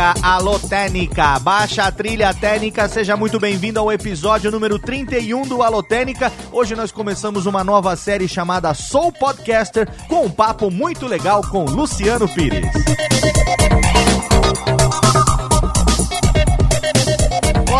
Técnica, alô Técnica, baixa a trilha técnica, seja muito bem-vindo ao episódio número 31 do Alô Técnica. Hoje nós começamos uma nova série chamada Soul Podcaster com um papo muito legal com Luciano Pires.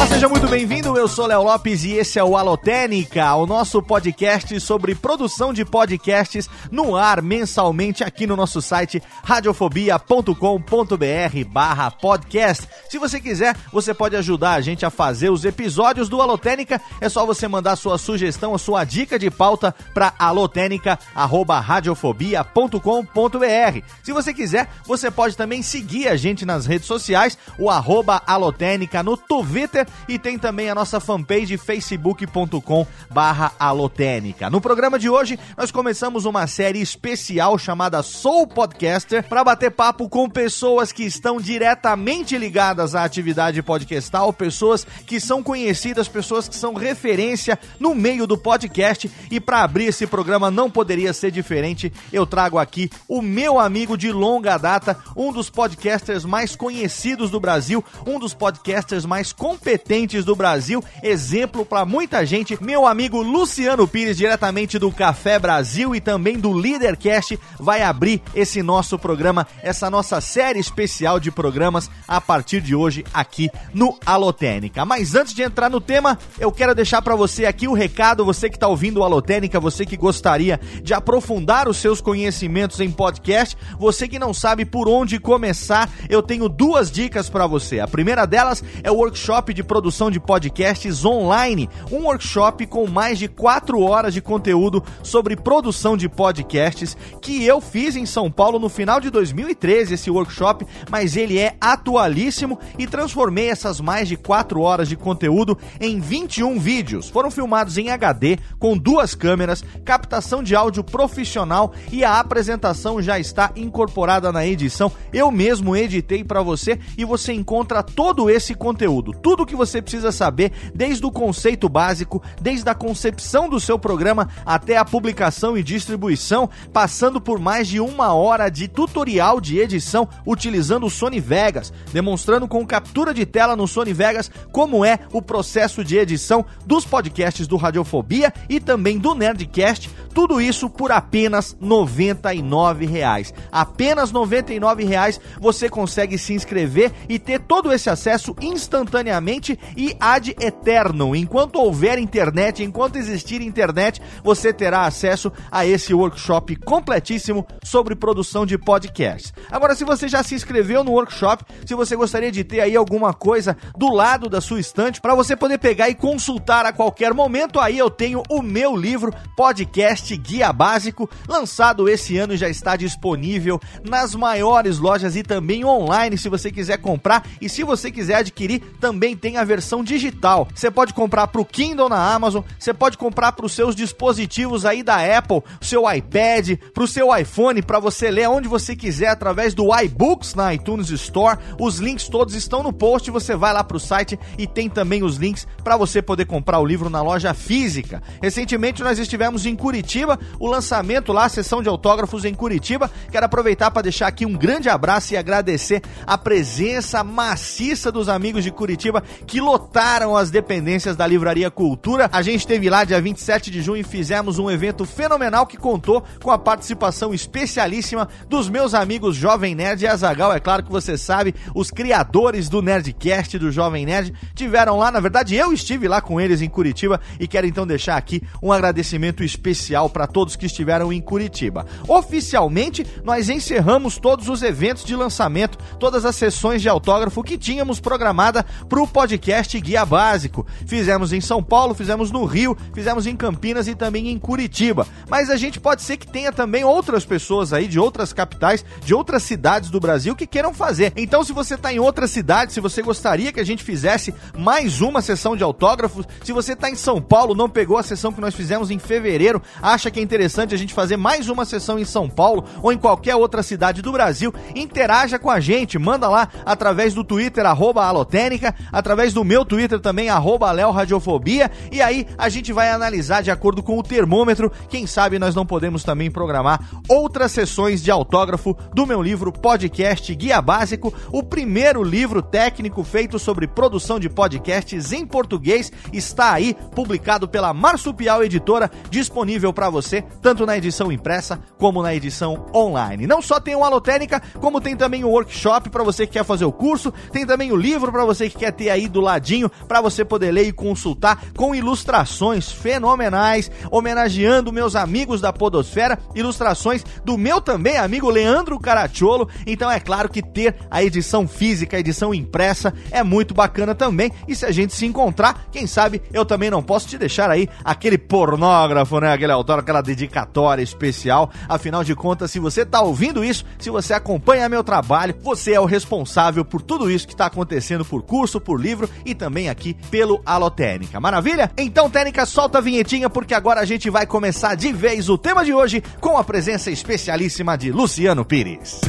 Olá, seja muito bem-vindo. Eu sou Léo Lopes e esse é o Alotênica, o nosso podcast sobre produção de podcasts no ar mensalmente aqui no nosso site radiofobia.com.br/barra podcast. Se você quiser, você pode ajudar a gente a fazer os episódios do Alotênica. É só você mandar sua sugestão, a sua dica de pauta para alotênica@radiofobia.com.br. Se você quiser, você pode também seguir a gente nas redes sociais, o arroba alotênica no Twitter e tem também a nossa fanpage facebook.com barra alotênica. No programa de hoje, nós começamos uma série especial chamada Soul Podcaster para bater papo com pessoas que estão diretamente ligadas à atividade podcastal, pessoas que são conhecidas, pessoas que são referência no meio do podcast e para abrir esse programa não poderia ser diferente, eu trago aqui o meu amigo de longa data, um dos podcasters mais conhecidos do Brasil, um dos podcasters mais competentes competentes do Brasil, exemplo para muita gente. Meu amigo Luciano Pires, diretamente do Café Brasil e também do Leadercast, vai abrir esse nosso programa, essa nossa série especial de programas a partir de hoje aqui no Alotênica. Mas antes de entrar no tema, eu quero deixar para você aqui o recado, você que está ouvindo o Alotênica, você que gostaria de aprofundar os seus conhecimentos em podcast, você que não sabe por onde começar, eu tenho duas dicas para você. A primeira delas é o workshop de produção de podcasts online, um workshop com mais de 4 horas de conteúdo sobre produção de podcasts que eu fiz em São Paulo no final de 2013, esse workshop, mas ele é atualíssimo e transformei essas mais de 4 horas de conteúdo em 21 vídeos. Foram filmados em HD com duas câmeras, captação de áudio profissional e a apresentação já está incorporada na edição. Eu mesmo editei para você e você encontra todo esse conteúdo, tudo que você precisa saber, desde o conceito básico, desde a concepção do seu programa até a publicação e distribuição, passando por mais de uma hora de tutorial de edição utilizando o Sony Vegas, demonstrando com captura de tela no Sony Vegas como é o processo de edição dos podcasts do Radiofobia e também do Nerdcast, tudo isso por apenas 99 reais. Apenas 99 reais você consegue se inscrever e ter todo esse acesso instantaneamente e ad eterno. Enquanto houver internet, enquanto existir internet, você terá acesso a esse workshop completíssimo sobre produção de podcasts. Agora, se você já se inscreveu no workshop, se você gostaria de ter aí alguma coisa do lado da sua estante para você poder pegar e consultar a qualquer momento, aí eu tenho o meu livro Podcast Guia Básico, lançado esse ano já está disponível nas maiores lojas e também online, se você quiser comprar e se você quiser adquirir, também tem a versão digital. Você pode comprar para o Kindle na Amazon, você pode comprar para os seus dispositivos aí da Apple, seu iPad, para o seu iPhone, para você ler onde você quiser através do iBooks na iTunes Store. Os links todos estão no post, você vai lá para o site e tem também os links para você poder comprar o livro na loja física. Recentemente nós estivemos em Curitiba, o lançamento lá, a sessão de autógrafos em Curitiba. Quero aproveitar para deixar aqui um grande abraço e agradecer a presença maciça dos amigos de Curitiba que lotaram as dependências da Livraria Cultura. A gente esteve lá dia 27 de junho e fizemos um evento fenomenal que contou com a participação especialíssima dos meus amigos Jovem Nerd e Azagal. É claro que você sabe, os criadores do Nerdcast do Jovem Nerd tiveram lá, na verdade eu estive lá com eles em Curitiba e quero então deixar aqui um agradecimento especial especial para todos que estiveram em Curitiba. Oficialmente, nós encerramos todos os eventos de lançamento, todas as sessões de autógrafo que tínhamos programada para o podcast Guia Básico. Fizemos em São Paulo, fizemos no Rio, fizemos em Campinas e também em Curitiba. Mas a gente pode ser que tenha também outras pessoas aí de outras capitais, de outras cidades do Brasil que queiram fazer. Então, se você está em outra cidade, se você gostaria que a gente fizesse mais uma sessão de autógrafos, se você está em São Paulo, não pegou a sessão que nós fizemos em fevereiro, acha que é interessante a gente fazer mais uma sessão em São Paulo ou em qualquer outra cidade do Brasil, interaja com a gente, manda lá através do Twitter, arroba alotênica, através do meu Twitter também, arroba Radiofobia, e aí a gente vai analisar de acordo com o termômetro, quem sabe nós não podemos também programar outras sessões de autógrafo do meu livro Podcast Guia Básico, o primeiro livro técnico feito sobre produção de podcasts em português, está aí, publicado pela Marsupial Editora, disponível para você, tanto na edição impressa como na edição online. Não só tem o Alotênica, como tem também o workshop para você que quer fazer o curso, tem também o livro para você que quer ter aí do ladinho para você poder ler e consultar com ilustrações fenomenais, homenageando meus amigos da Podosfera, ilustrações do meu também amigo Leandro Caracciolo. Então é claro que ter a edição física, a edição impressa é muito bacana também. E se a gente se encontrar, quem sabe eu também não posso te deixar aí aquele pornógrafo, né? Aquele autor, aquela dedicatória especial. Afinal de contas, se você tá ouvindo isso, se você acompanha meu trabalho, você é o responsável por tudo isso que está acontecendo por curso, por livro e também aqui pelo Alotênica. Maravilha? Então, Técnica, solta a vinhetinha porque agora a gente vai começar de vez o tema de hoje com a presença especialíssima de Luciano Pires.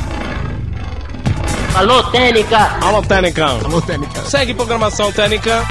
Alô, Técnica! Alô, Técnica! Alô, Técnica! Segue programação Técnica!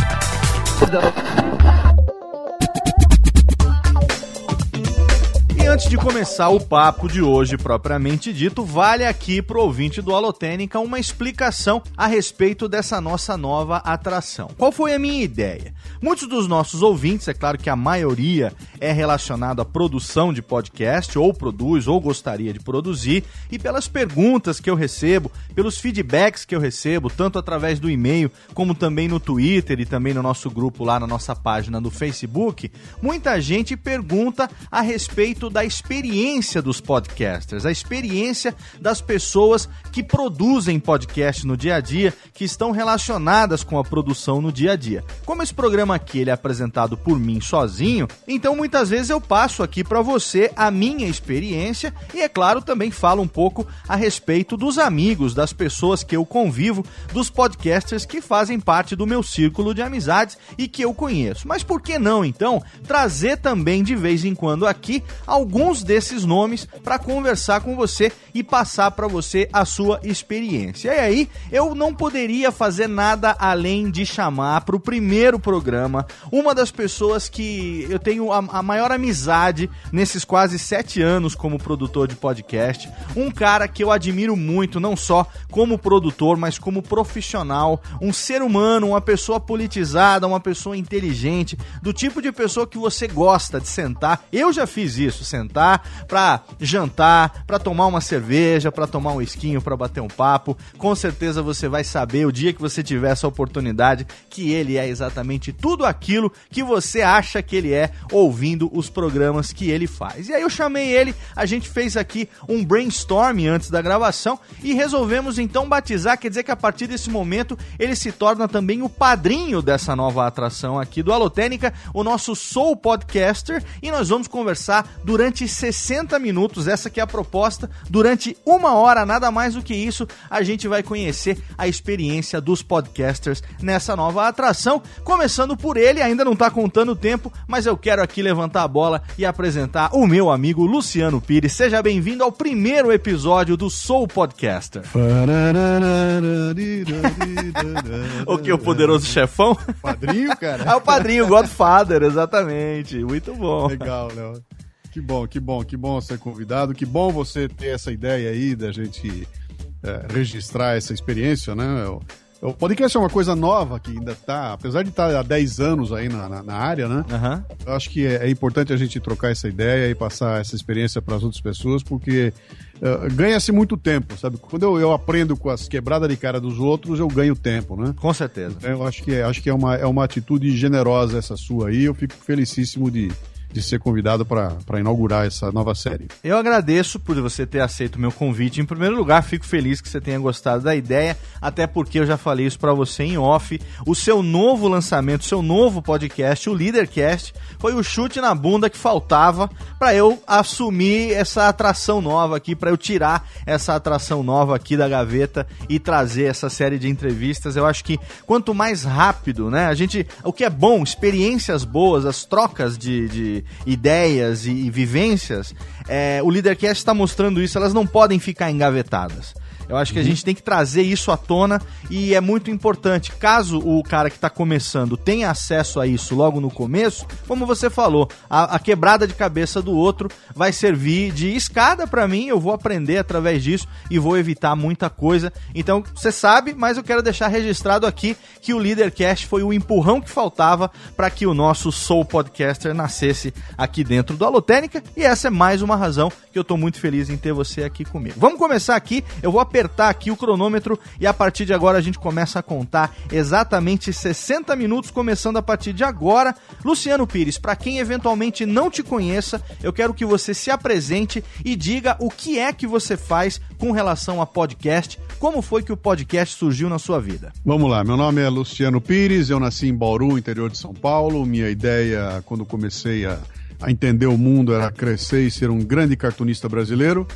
Antes de começar o papo de hoje propriamente dito, vale aqui pro ouvinte do Alotênica uma explicação a respeito dessa nossa nova atração. Qual foi a minha ideia? Muitos dos nossos ouvintes, é claro que a maioria é relacionado à produção de podcast, ou produz, ou gostaria de produzir, e pelas perguntas que eu recebo, pelos feedbacks que eu recebo, tanto através do e-mail, como também no Twitter e também no nosso grupo lá na nossa página do Facebook, muita gente pergunta a respeito da da experiência dos podcasters, a experiência das pessoas que produzem podcast no dia a dia, que estão relacionadas com a produção no dia a dia. Como esse programa aqui ele é apresentado por mim sozinho, então muitas vezes eu passo aqui para você a minha experiência e é claro também falo um pouco a respeito dos amigos, das pessoas que eu convivo, dos podcasters que fazem parte do meu círculo de amizades e que eu conheço. Mas por que não então trazer também de vez em quando aqui alguns desses nomes para conversar com você e passar para você a sua experiência. E aí, eu não poderia fazer nada além de chamar para o primeiro programa uma das pessoas que eu tenho a, a maior amizade nesses quase sete anos como produtor de podcast. Um cara que eu admiro muito, não só como produtor, mas como profissional, um ser humano, uma pessoa politizada, uma pessoa inteligente, do tipo de pessoa que você gosta de sentar. Eu já fiz isso, sentar sentar para jantar, para tomar uma cerveja, para tomar um esquinho, para bater um papo. Com certeza você vai saber o dia que você tiver essa oportunidade que ele é exatamente tudo aquilo que você acha que ele é ouvindo os programas que ele faz. E aí eu chamei ele, a gente fez aqui um brainstorm antes da gravação e resolvemos então batizar, quer dizer que a partir desse momento ele se torna também o padrinho dessa nova atração aqui do Alotênica, o nosso Soul Podcaster, e nós vamos conversar durante durante 60 minutos. Essa que é a proposta. Durante uma hora, nada mais do que isso, a gente vai conhecer a experiência dos podcasters nessa nova atração. Começando por ele, ainda não está contando o tempo, mas eu quero aqui levantar a bola e apresentar o meu amigo Luciano Pires. Seja bem-vindo ao primeiro episódio do Soul Podcaster. o que? O poderoso chefão? Padrinho, cara? É o padrinho, Godfather, exatamente. Muito bom. Legal, Léo. Que bom, que bom, que bom ser convidado, que bom você ter essa ideia aí da gente é, registrar essa experiência, né? O, podcast é uma coisa nova que ainda tá, apesar de estar tá há 10 anos aí na, na, na área, né? Uhum. Eu acho que é, é, importante a gente trocar essa ideia e passar essa experiência para as outras pessoas, porque uh, ganha-se muito tempo, sabe? Quando eu, eu aprendo com as quebradas de cara dos outros, eu ganho tempo, né? Com certeza. Eu acho que, é, acho que é, uma, é uma atitude generosa essa sua aí, eu fico felicíssimo de de ser convidado para inaugurar essa nova série. Eu agradeço por você ter aceito o meu convite. Em primeiro lugar, fico feliz que você tenha gostado da ideia, até porque eu já falei isso para você em off. O seu novo lançamento, seu novo podcast, o Leadercast, foi o chute na bunda que faltava para eu assumir essa atração nova aqui, para eu tirar essa atração nova aqui da gaveta e trazer essa série de entrevistas. Eu acho que quanto mais rápido, né? A gente, o que é bom, experiências boas, as trocas de, de ideias e, e vivências, é, o Leadercast está mostrando isso, elas não podem ficar engavetadas. Eu acho que a gente tem que trazer isso à tona e é muito importante. Caso o cara que está começando tenha acesso a isso logo no começo, como você falou, a, a quebrada de cabeça do outro vai servir de escada para mim. Eu vou aprender através disso e vou evitar muita coisa. Então, você sabe, mas eu quero deixar registrado aqui que o Leadercast foi o empurrão que faltava para que o nosso Soul Podcaster nascesse aqui dentro do Alotênica. E essa é mais uma razão que eu estou muito feliz em ter você aqui comigo. Vamos começar aqui. Eu vou apertar apertar aqui o cronômetro e a partir de agora a gente começa a contar exatamente 60 minutos, começando a partir de agora. Luciano Pires, para quem eventualmente não te conheça, eu quero que você se apresente e diga o que é que você faz com relação a podcast, como foi que o podcast surgiu na sua vida. Vamos lá, meu nome é Luciano Pires, eu nasci em Bauru, interior de São Paulo. Minha ideia, quando comecei a, a entender o mundo, era crescer e ser um grande cartunista brasileiro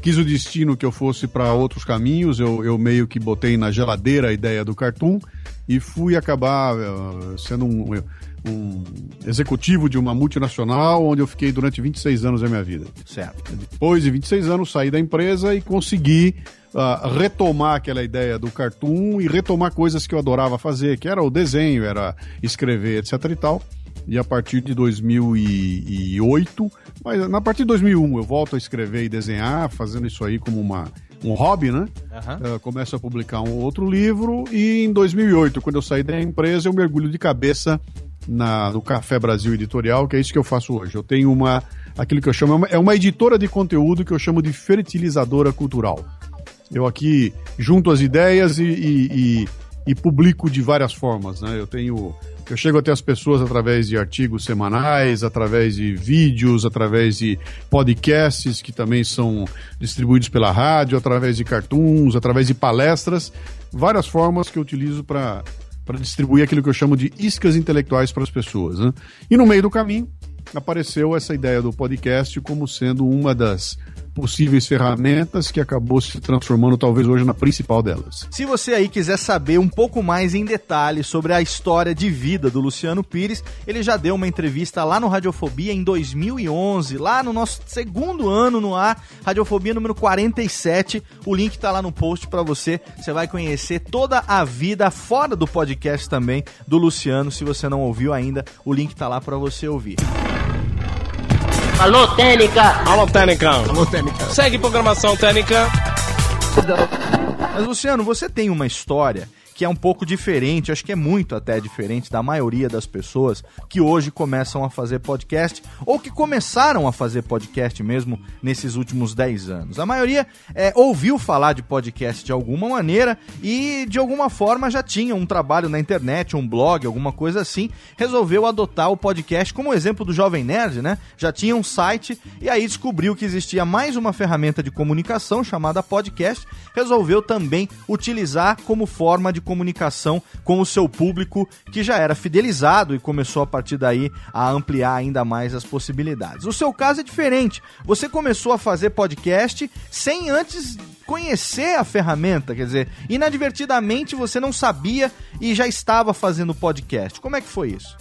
quis o destino que eu fosse para outros caminhos, eu, eu meio que botei na geladeira a ideia do cartoon e fui acabar uh, sendo um, um, executivo de uma multinacional onde eu fiquei durante 26 anos da minha vida. Certo. Depois de 26 anos, saí da empresa e consegui uh, retomar aquela ideia do cartoon e retomar coisas que eu adorava fazer, que era o desenho, era escrever, etc e tal e a partir de 2008, mas na partir de 2001 eu volto a escrever e desenhar, fazendo isso aí como uma, um hobby, né? Uhum. Uh, começo a publicar um outro livro e em 2008, quando eu saí da empresa, eu mergulho de cabeça na, no Café Brasil Editorial, que é isso que eu faço hoje. Eu tenho uma, aquilo que eu chamo, é uma, é uma editora de conteúdo que eu chamo de fertilizadora cultural. Eu aqui junto as ideias e, e, e, e publico de várias formas, né? Eu tenho eu chego até as pessoas através de artigos semanais, através de vídeos, através de podcasts que também são distribuídos pela rádio, através de cartoons, através de palestras, várias formas que eu utilizo para para distribuir aquilo que eu chamo de iscas intelectuais para as pessoas. Né? E no meio do caminho apareceu essa ideia do podcast como sendo uma das possíveis ferramentas que acabou se transformando talvez hoje na principal delas. Se você aí quiser saber um pouco mais em detalhes sobre a história de vida do Luciano Pires, ele já deu uma entrevista lá no Radiofobia em 2011, lá no nosso segundo ano no ar, Radiofobia número 47. O link tá lá no post para você. Você vai conhecer toda a vida fora do podcast também do Luciano. Se você não ouviu ainda, o link tá lá para você ouvir. Alô, Técnica! Alô, Técnica! Alô, Técnica! Segue programação Técnica! Mas, Luciano, você tem uma história que é um pouco diferente, acho que é muito até diferente da maioria das pessoas que hoje começam a fazer podcast ou que começaram a fazer podcast mesmo nesses últimos 10 anos. A maioria é, ouviu falar de podcast de alguma maneira e de alguma forma já tinha um trabalho na internet, um blog, alguma coisa assim, resolveu adotar o podcast como exemplo do Jovem Nerd, né? Já tinha um site e aí descobriu que existia mais uma ferramenta de comunicação chamada podcast, resolveu também utilizar como forma de comunicação com o seu público que já era fidelizado e começou a partir daí a ampliar ainda mais as possibilidades. O seu caso é diferente. Você começou a fazer podcast sem antes conhecer a ferramenta, quer dizer, inadvertidamente você não sabia e já estava fazendo podcast. Como é que foi isso?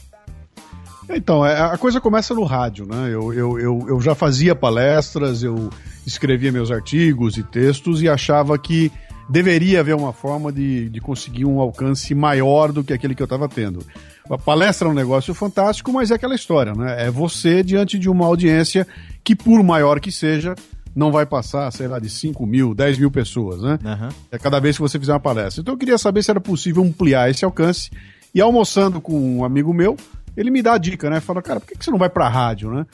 Então, é, a coisa começa no rádio, né? Eu, eu, eu, eu já fazia palestras, eu escrevia meus artigos e textos e achava que deveria haver uma forma de, de conseguir um alcance maior do que aquele que eu estava tendo. A palestra é um negócio fantástico, mas é aquela história, né? É você diante de uma audiência que, por maior que seja, não vai passar, sei lá, de 5 mil, 10 mil pessoas, né? Uhum. É cada vez que você fizer uma palestra. Então eu queria saber se era possível ampliar esse alcance. E almoçando com um amigo meu, ele me dá a dica, né? Fala, cara, por que você não vai pra rádio, né?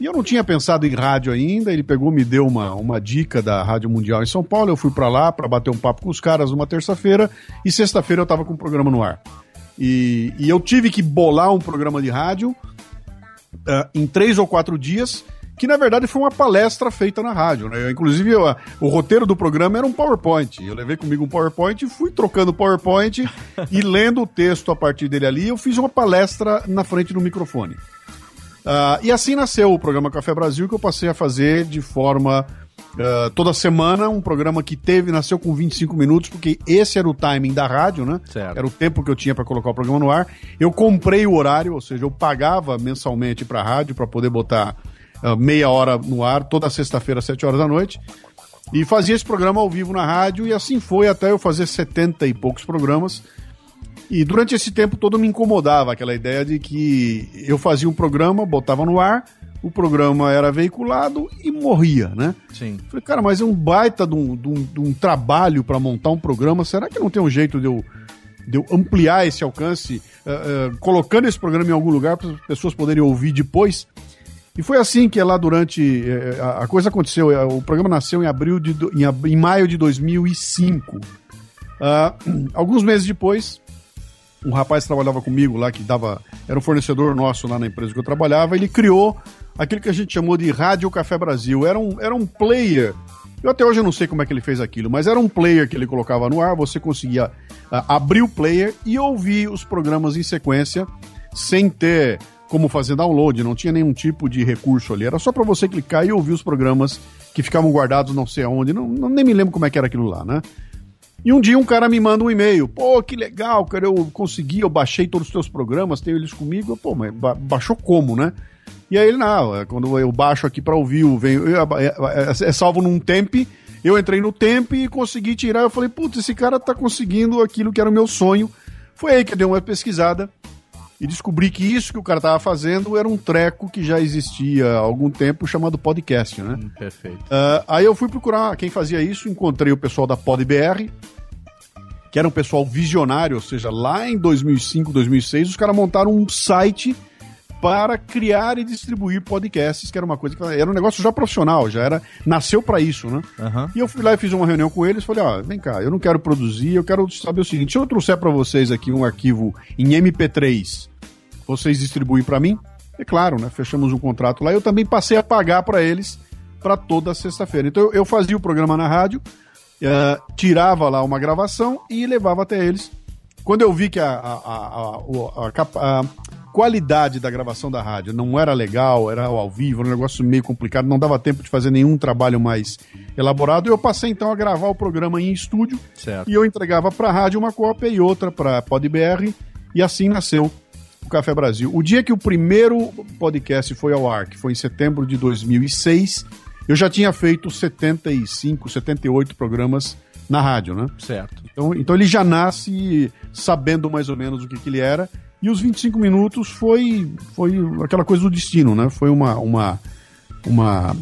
E eu não tinha pensado em rádio ainda, ele pegou, me deu uma, uma dica da Rádio Mundial em São Paulo, eu fui para lá para bater um papo com os caras numa terça-feira, e sexta-feira eu tava com o programa no ar. E, e eu tive que bolar um programa de rádio uh, em três ou quatro dias que na verdade foi uma palestra feita na rádio. Né? Eu, inclusive, eu, o roteiro do programa era um PowerPoint. Eu levei comigo um PowerPoint e fui trocando o PowerPoint e lendo o texto a partir dele ali. Eu fiz uma palestra na frente do microfone. Uh, e assim nasceu o programa Café Brasil, que eu passei a fazer de forma uh, toda semana. Um programa que teve, nasceu com 25 minutos, porque esse era o timing da rádio, né? Certo. Era o tempo que eu tinha para colocar o programa no ar. Eu comprei o horário, ou seja, eu pagava mensalmente para a rádio para poder botar uh, meia hora no ar, toda sexta-feira, às 7 horas da noite. E fazia esse programa ao vivo na rádio, e assim foi até eu fazer 70 e poucos programas. E durante esse tempo todo me incomodava aquela ideia de que eu fazia um programa, botava no ar, o programa era veiculado e morria, né? Sim. Falei, cara, mas é um baita de um, de um, de um trabalho para montar um programa. Será que não tem um jeito de eu, de eu ampliar esse alcance, uh, uh, colocando esse programa em algum lugar para as pessoas poderem ouvir depois? E foi assim que lá durante. Uh, a, coisa aconteceu. o programa nasceu em abril de. em, em maio de 2005. Ah, alguns meses depois, um rapaz que trabalhava comigo lá, que dava. Era um fornecedor nosso lá na empresa que eu trabalhava, ele criou aquilo que a gente chamou de Rádio Café Brasil. Era um, era um player. Eu até hoje não sei como é que ele fez aquilo, mas era um player que ele colocava no ar, você conseguia uh, abrir o player e ouvir os programas em sequência sem ter como fazer download, não tinha nenhum tipo de recurso ali. Era só para você clicar e ouvir os programas que ficavam guardados não sei aonde. Não, não, nem me lembro como é que era aquilo lá, né? E um dia um cara me manda um e-mail. Pô, que legal, cara, eu consegui, eu baixei todos os teus programas, tenho eles comigo. Pô, mas ba baixou como, né? E aí ele, não, é quando eu baixo aqui para ouvir, eu venho, eu, é, é, é, salvo num temp, eu entrei no temp e consegui tirar. Eu falei, putz, esse cara tá conseguindo aquilo que era o meu sonho. Foi aí que eu dei uma pesquisada e descobri que isso que o cara tava fazendo era um treco que já existia há algum tempo chamado podcast, né? Hum, perfeito. Uh, aí eu fui procurar quem fazia isso, encontrei o pessoal da PodBR, que era um pessoal visionário, ou seja, lá em 2005, 2006, os caras montaram um site para criar e distribuir podcasts, que era uma coisa que era um negócio já profissional, já era nasceu para isso, né? Uhum. E eu fui lá e fiz uma reunião com eles, falei, ó, vem cá, eu não quero produzir, eu quero saber o seguinte, se eu trouxer para vocês aqui um arquivo em MP3, vocês distribuem para mim? É claro, né? Fechamos um contrato lá. Eu também passei a pagar para eles para toda sexta-feira. Então eu, eu, fazia o programa na rádio, uh, tirava lá uma gravação e levava até eles. Quando eu vi que a, a, a, a qualidade da gravação da rádio não era legal, era ao vivo, era um negócio meio complicado, não dava tempo de fazer nenhum trabalho mais elaborado. Eu passei então a gravar o programa em estúdio certo. e eu entregava para a rádio uma cópia e outra para PodBR e assim nasceu o Café Brasil. O dia que o primeiro podcast foi ao ar, que foi em setembro de 2006, eu já tinha feito 75, 78 programas na rádio, né? Certo. Então, então ele já nasce sabendo mais ou menos o que, que ele era. E os 25 minutos foi, foi aquela coisa do destino, né? Foi uma, uma, uma,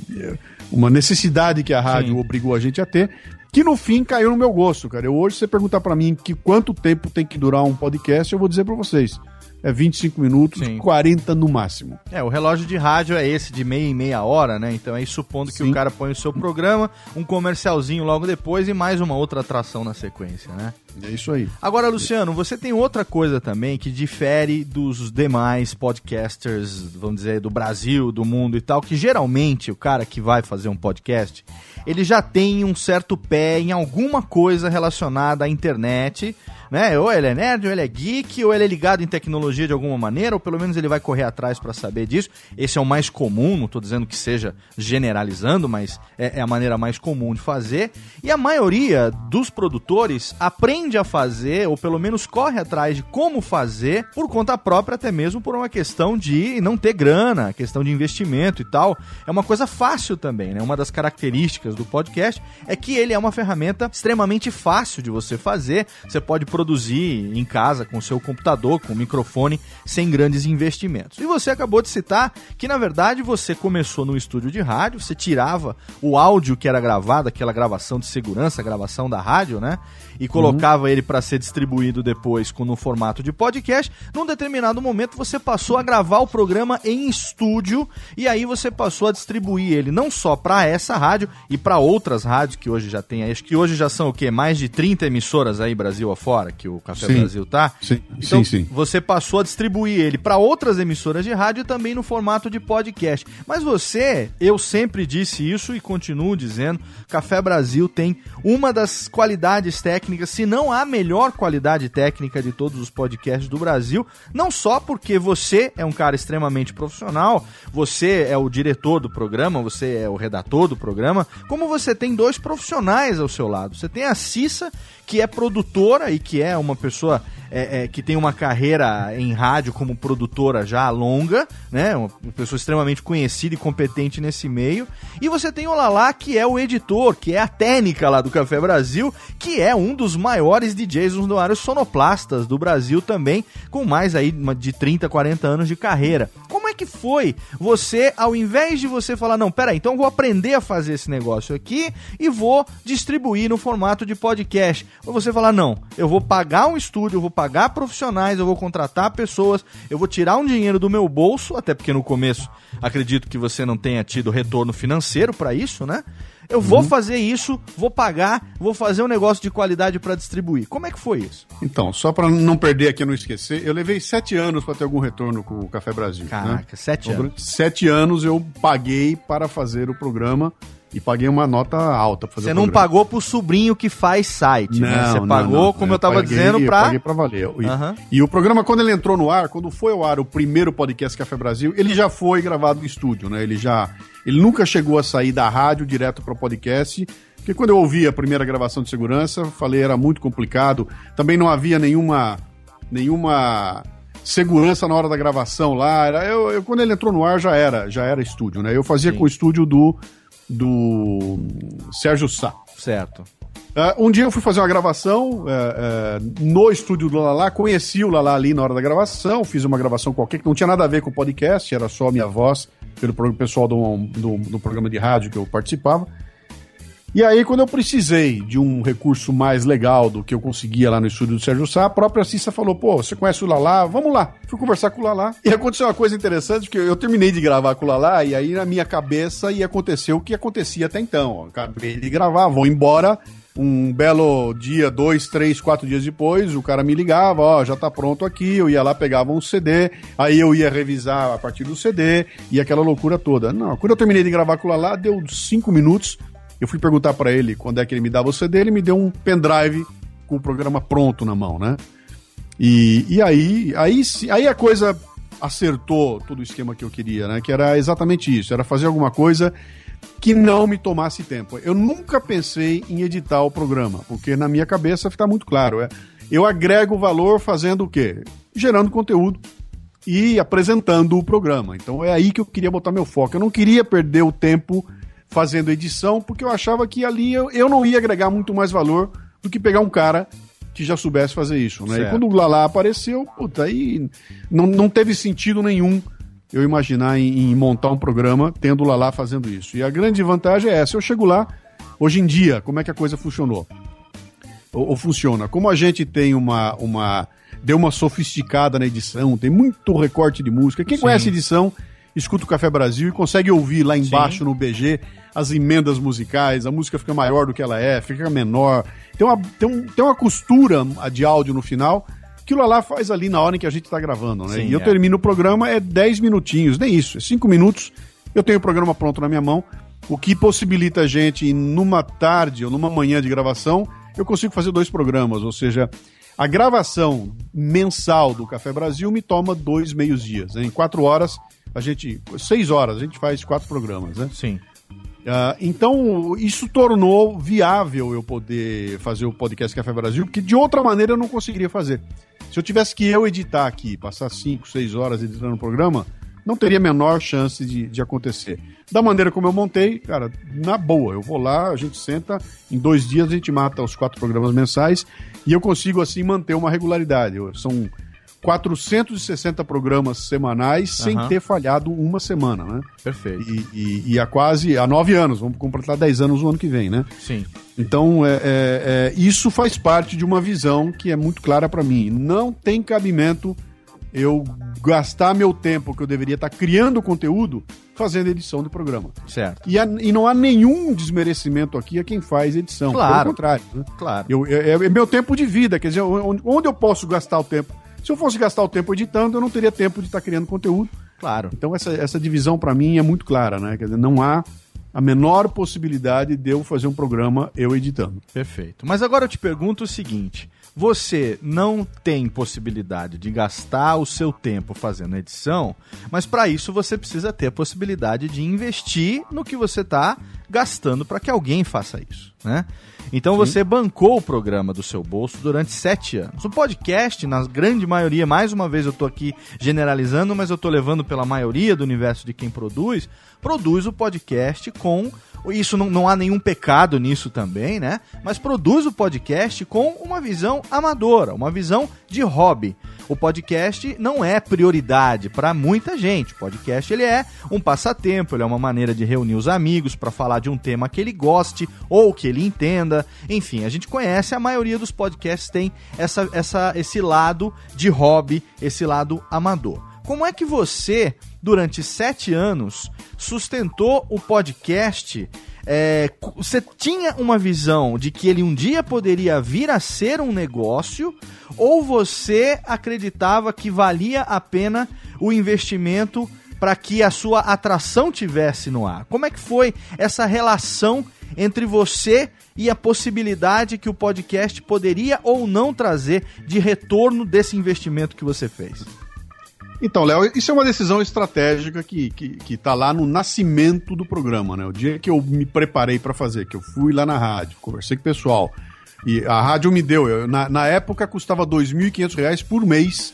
uma necessidade que a rádio Sim. obrigou a gente a ter, que no fim caiu no meu gosto, cara. Eu, hoje, você perguntar para mim que quanto tempo tem que durar um podcast, eu vou dizer para vocês é 25 minutos, Sim. 40 no máximo. É, o relógio de rádio é esse de meia em meia hora, né? Então é supondo que Sim. o cara põe o seu programa, um comercialzinho logo depois e mais uma outra atração na sequência, né? É isso aí. Agora, Luciano, você tem outra coisa também que difere dos demais podcasters, vamos dizer, do Brasil, do mundo e tal, que geralmente o cara que vai fazer um podcast, ele já tem um certo pé em alguma coisa relacionada à internet, né? Ou ele é nerd, ou ele é geek, ou ele é ligado em tecnologia de alguma maneira, ou pelo menos ele vai correr atrás para saber disso. Esse é o mais comum, não estou dizendo que seja generalizando, mas é, é, a maneira mais comum de fazer. E a maioria dos produtores aprende a fazer, ou pelo menos corre atrás de como fazer, por conta própria, até mesmo por uma questão de não ter grana, questão de investimento e tal. É uma coisa fácil também, né? Uma das características do podcast é que ele é uma ferramenta extremamente fácil de você fazer. Você pode produzir em casa com o seu computador, com o microfone, sem grandes investimentos. E você acabou de citar que, na verdade, você começou no estúdio de rádio, você tirava o áudio que era gravado, aquela gravação de segurança, a gravação da rádio, né? E colocava uhum. ele para ser distribuído depois no formato de podcast. Num determinado momento, você passou a gravar o programa em estúdio e aí você passou a distribuir ele não só para essa rádio e para outras rádios que hoje já tem, acho que hoje já são o quê? Mais de 30 emissoras aí Brasil afora que o Café sim. Brasil tá. Sim, então, sim, sim. Você passou a distribuir ele para outras emissoras de rádio também no formato de podcast. Mas você, eu sempre disse isso e continuo dizendo, Café Brasil tem uma das qualidades técnicas, se não a melhor qualidade técnica de todos os podcasts do Brasil, não só porque você é um cara extremamente profissional, você é o diretor do programa, você é o redator do programa, como você tem dois profissionais ao seu lado. Você tem a Cissa, que é produtora e que é uma pessoa é, é, que tem uma carreira em rádio como produtora já longa, né? Uma pessoa extremamente conhecida e competente nesse meio. E você tem o Lala, que é o editor, que é a técnica lá do Café Brasil, que é um dos maiores DJs usuários sonoplastas do Brasil também, com mais aí de 30, 40 anos de carreira. Que foi você, ao invés de você falar, não, peraí, então vou aprender a fazer esse negócio aqui e vou distribuir no formato de podcast ou você falar, não, eu vou pagar um estúdio, eu vou pagar profissionais, eu vou contratar pessoas, eu vou tirar um dinheiro do meu bolso, até porque no começo acredito que você não tenha tido retorno financeiro para isso, né? Eu vou uhum. fazer isso, vou pagar, vou fazer um negócio de qualidade para distribuir. Como é que foi isso? Então, só para não perder aqui, não esquecer, eu levei sete anos para ter algum retorno com o Café Brasil. Né? Caraca, né? sete anos. Sete anos eu paguei para fazer o programa e paguei uma nota alta pra fazer Você não programa. pagou pro sobrinho que faz site, não, né? Você não, pagou, não, como eu, eu tava paguei, dizendo, pra... Eu paguei pra valer. E, uhum. e, o programa, quando ele entrou no ar, quando foi ao ar o primeiro podcast Café Brasil, ele já foi gravado no estúdio, né? Ele já... Ele nunca chegou a sair da rádio direto para o podcast, porque quando eu ouvi a primeira gravação de segurança, falei era muito complicado. Também não havia nenhuma... nenhuma segurança na hora da gravação lá. Era, eu, eu, quando ele entrou no ar já era, já era estúdio, né? Eu fazia Sim. com o estúdio do do Sérgio Sá. Certo. Uh, um dia eu fui fazer uma gravação uh, uh, no estúdio do Lalá, conheci o Lalá ali na hora da gravação, fiz uma gravação qualquer que não tinha nada a ver com o podcast, era só a minha voz, pelo pessoal do, do, do programa de rádio que eu participava. E aí, quando eu precisei de um recurso mais legal do que eu conseguia lá no estúdio do Sérgio Sá, a própria Cissa falou: pô, você conhece o Lalá? Vamos lá. Fui conversar com o Lalá. E aconteceu uma coisa interessante, que eu terminei de gravar com o Lalá, e aí na minha cabeça ia acontecer o que acontecia até então. acabei de gravar, vou embora. Um belo dia, dois, três, quatro dias depois, o cara me ligava, ó, já tá pronto aqui, eu ia lá, pegava um CD, aí eu ia revisar a partir do CD, e aquela loucura toda. Não, quando eu terminei de gravar com o Lalá, deu cinco minutos, eu fui perguntar para ele quando é que ele me dava o CD, ele me deu um pendrive com o programa pronto na mão, né? E, e aí, aí, aí a coisa acertou todo o esquema que eu queria, né? Que era exatamente isso, era fazer alguma coisa que não me tomasse tempo. Eu nunca pensei em editar o programa, porque na minha cabeça fica muito claro, é, eu agrego valor fazendo o quê? Gerando conteúdo e apresentando o programa. Então é aí que eu queria botar meu foco. Eu não queria perder o tempo fazendo edição, porque eu achava que ali eu, eu não ia agregar muito mais valor do que pegar um cara que já soubesse fazer isso, né? Certo. E quando o Lala apareceu, puta, aí não, não teve sentido nenhum eu imaginar em, em, montar um programa tendo o Lala fazendo isso. E a grande vantagem é essa, eu chego lá, hoje em dia, como é que a coisa funcionou? Ou, ou funciona? Como a gente tem uma, uma... deu uma sofisticada na edição, tem muito recorte de música, quem Sim. conhece edição escuta o Café Brasil e consegue ouvir lá embaixo Sim. no BG as emendas musicais, a música fica maior do que ela é, fica menor. Tem uma, tem um, tem uma costura de áudio no final que o Lala faz ali na hora em que a gente está gravando, né? Sim, e eu é. termino o programa, é 10 minutinhos, nem isso, é 5 minutos, eu tenho o programa pronto na minha mão, o que possibilita a gente, numa tarde ou numa manhã de gravação, eu consigo fazer dois programas, ou seja, a gravação mensal do Café Brasil me toma dois meios dias. Né? Em quatro horas a gente. Seis horas, a gente faz quatro programas, né? Sim. Uh, então, isso tornou viável eu poder fazer o podcast Café Brasil, porque de outra maneira eu não conseguiria fazer. Se eu tivesse que eu editar aqui, passar cinco, seis horas editando o programa, não teria a menor chance de, de acontecer. Da maneira como eu montei, cara, na boa, eu vou lá, a gente senta, em dois dias a gente mata os quatro programas mensais e eu consigo assim manter uma regularidade. São 460 programas semanais sem ter falhado uma semana, né? Perfeito. E, e, e, há quase há nove anos, vamos completar 10 anos no ano que vem, né? Sim. Então, é, é, é isso faz parte de uma visão que é muito clara para mim. Não tem cabimento eu gastar meu tempo que eu deveria estar criando conteúdo fazendo edição do programa. Certo. E, a, e não há nenhum desmerecimento aqui a quem faz edição. Claro. Pelo contrário. Né? Claro. Eu, é, é meu tempo de vida, quer dizer, onde, onde eu posso gastar o tempo? Se eu fosse gastar o tempo editando, eu não teria tempo de estar criando conteúdo. Claro. Então essa, essa divisão para mim é muito clara, né? Quer dizer, não há a menor possibilidade de eu fazer um programa eu editando. Perfeito. Mas agora eu te pergunto o seguinte: você não tem possibilidade de gastar o seu tempo fazendo edição, mas para isso você precisa ter a possibilidade de investir no que você está gastando para que alguém faça isso, né? Então Sim. você bancou o programa do seu bolso durante sete anos. O podcast, na grande maioria, mais uma vez eu estou aqui generalizando, mas eu estou levando pela maioria do universo de quem produz, produz o podcast com isso não, não há nenhum pecado nisso também, né? Mas produz o podcast com uma visão amadora, uma visão de hobby. O podcast não é prioridade para muita gente. O podcast ele é um passatempo, ele é uma maneira de reunir os amigos para falar de um tema que ele goste ou que ele entenda. Enfim, a gente conhece, a maioria dos podcasts tem essa, essa, esse lado de hobby, esse lado amador. Como é que você, durante sete anos, sustentou o podcast? É, você tinha uma visão de que ele um dia poderia vir a ser um negócio, ou você acreditava que valia a pena o investimento para que a sua atração tivesse no ar? Como é que foi essa relação entre você e a possibilidade que o podcast poderia ou não trazer de retorno desse investimento que você fez? Então, Léo, isso é uma decisão estratégica que, que, que tá lá no nascimento do programa, né? O dia que eu me preparei para fazer, que eu fui lá na rádio, conversei com o pessoal, e a rádio me deu, eu, na, na época custava R$ 2.500 por mês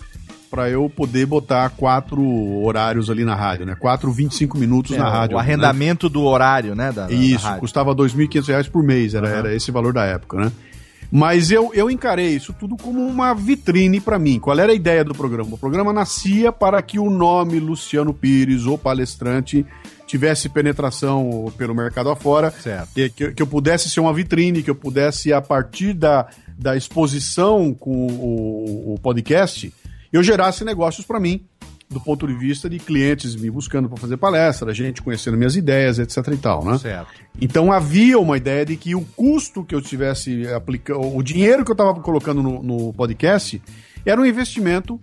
para eu poder botar quatro horários ali na rádio, né? Quatro, 25 minutos é, na rádio. O né? arrendamento né? do horário, né? Da, Isso, da custava R$ 2.500 por mês, era, uhum. era esse valor da época, né? Mas eu, eu encarei isso tudo como uma vitrine para mim. Qual era a ideia do programa? O programa nascia para que o nome Luciano Pires, o palestrante, tivesse penetração pelo mercado afora, que, que, eu pudesse ser uma vitrine, que eu pudesse, a partir da, da exposição com o, o podcast, eu gerasse negócios para mim do ponto de vista de clientes me buscando para fazer palestra, gente conhecendo minhas ideias, etc e tal, né? Certo. Então havia uma ideia de que o custo que eu tivesse aplicando, o dinheiro que eu estava colocando no, no podcast era um investimento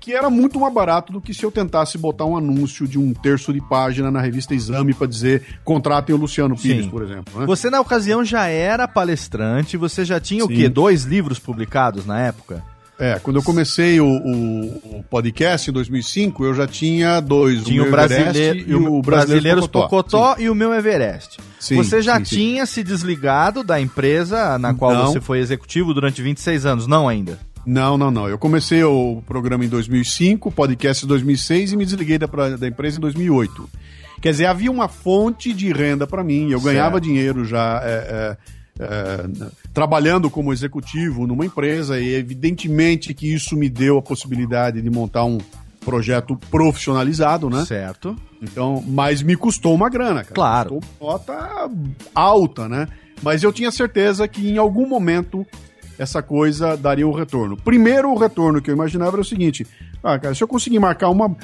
que era muito mais barato do que se eu tentasse botar um anúncio de um terço de página na revista Exame para dizer contratem o Luciano Pires, Sim. por exemplo. Né? Você, na ocasião, já era palestrante, você já tinha Sim. o quê? Dois livros publicados na época? É, quando eu comecei o, o, o, podcast em 2005, eu já tinha dois. Tinha o, o brasileiro e o Brasileiros Pocotó, e o meu Everest. Sim, você já sim, tinha se desligado da empresa na qual não. você foi executivo durante 26 anos, não ainda? Não, não, não. Eu comecei o programa em 2005, podcast em 2006 e me desliguei da, da empresa em 2008. Quer dizer, havia uma fonte de renda para mim, eu ganhava certo. dinheiro já. É, é, é, trabalhando como executivo numa empresa e evidentemente que isso me deu a possibilidade de montar um projeto profissionalizado, né? Certo. Então, mas me custou uma grana, cara. Claro. Custou nota alta, né? Mas eu tinha certeza que em algum momento essa coisa daria um retorno. Primeiro, o retorno que eu imaginava era o seguinte: ah, cara, se eu conseguir marcar uma.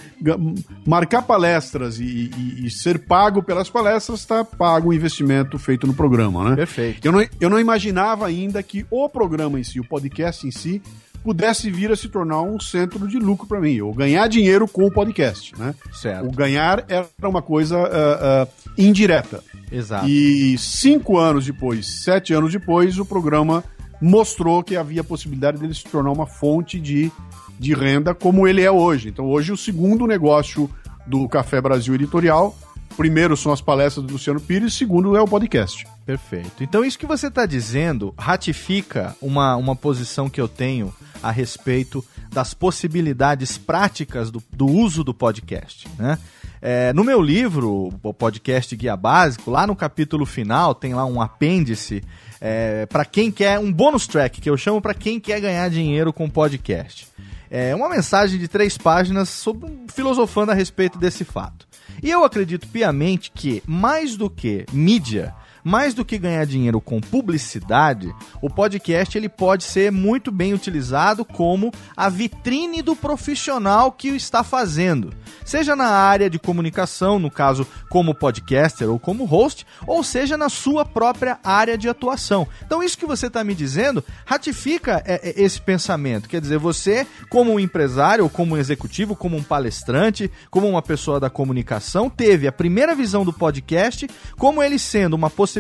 marcar palestras e, e, e ser pago pelas palestras, está pago o investimento feito no programa, né? Perfeito. Eu não, eu não imaginava ainda que o programa em si, o podcast em si, pudesse vir a se tornar um centro de lucro para mim, ou ganhar dinheiro com o podcast, né? Certo. O ganhar era uma coisa uh, uh, indireta. Exato. E cinco anos depois, sete anos depois, o programa mostrou que havia a possibilidade dele se tornar uma fonte de de renda como ele é hoje. Então, hoje, o segundo negócio do Café Brasil Editorial. Primeiro são as palestras do Luciano Pires, segundo é o podcast. Perfeito. Então, isso que você está dizendo ratifica uma, uma posição que eu tenho a respeito das possibilidades práticas do, do uso do podcast. Né? É, no meu livro, o podcast Guia Básico, lá no capítulo final tem lá um apêndice é, para quem quer um bônus track que eu chamo para quem quer ganhar dinheiro com podcast é, uma mensagem de três páginas sobre, filosofando a respeito desse fato. E eu acredito piamente que, mais do que mídia, mais do que ganhar dinheiro com publicidade, o podcast ele pode ser muito bem utilizado como a vitrine do profissional que o está fazendo. Seja na área de comunicação, no caso como podcaster ou como host, ou seja na sua própria área de atuação. Então isso que você está me dizendo ratifica é, é, esse pensamento. Quer dizer, você como um empresário, como um executivo, como um palestrante, como uma pessoa da comunicação, teve a primeira visão do podcast como ele sendo uma possibilidade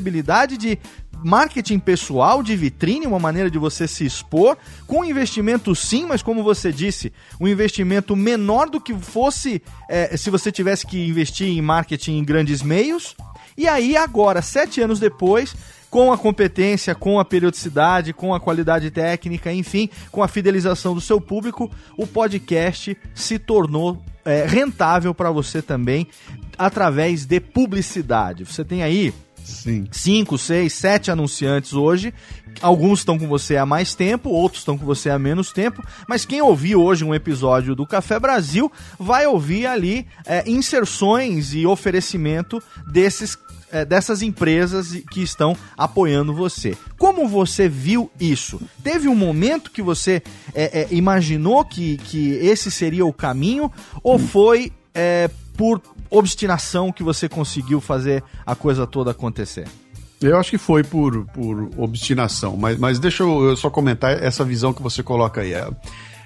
de marketing pessoal, de vitrine, uma maneira de você se expor, com investimento sim, mas como você disse, um investimento menor do que fosse é, se você tivesse que investir em marketing em grandes meios. E aí, agora, sete anos depois, com a competência, com a periodicidade, com a qualidade técnica, enfim, com a fidelização do seu público, o podcast se tornou é, rentável para você também através de publicidade. Você tem aí Sim. cinco, seis, sete anunciantes hoje. Alguns estão com você há mais tempo, outros estão com você há menos tempo. Mas quem ouvir hoje um episódio do Café Brasil vai ouvir ali é, inserções e oferecimento desses é, dessas empresas que estão apoiando você. Como você viu isso? Teve um momento que você é, é, imaginou que, que esse seria o caminho ou foi é, por obstinação que você conseguiu fazer a coisa toda acontecer? Eu acho que foi por, por obstinação, mas, mas deixa eu só comentar essa visão que você coloca aí. É,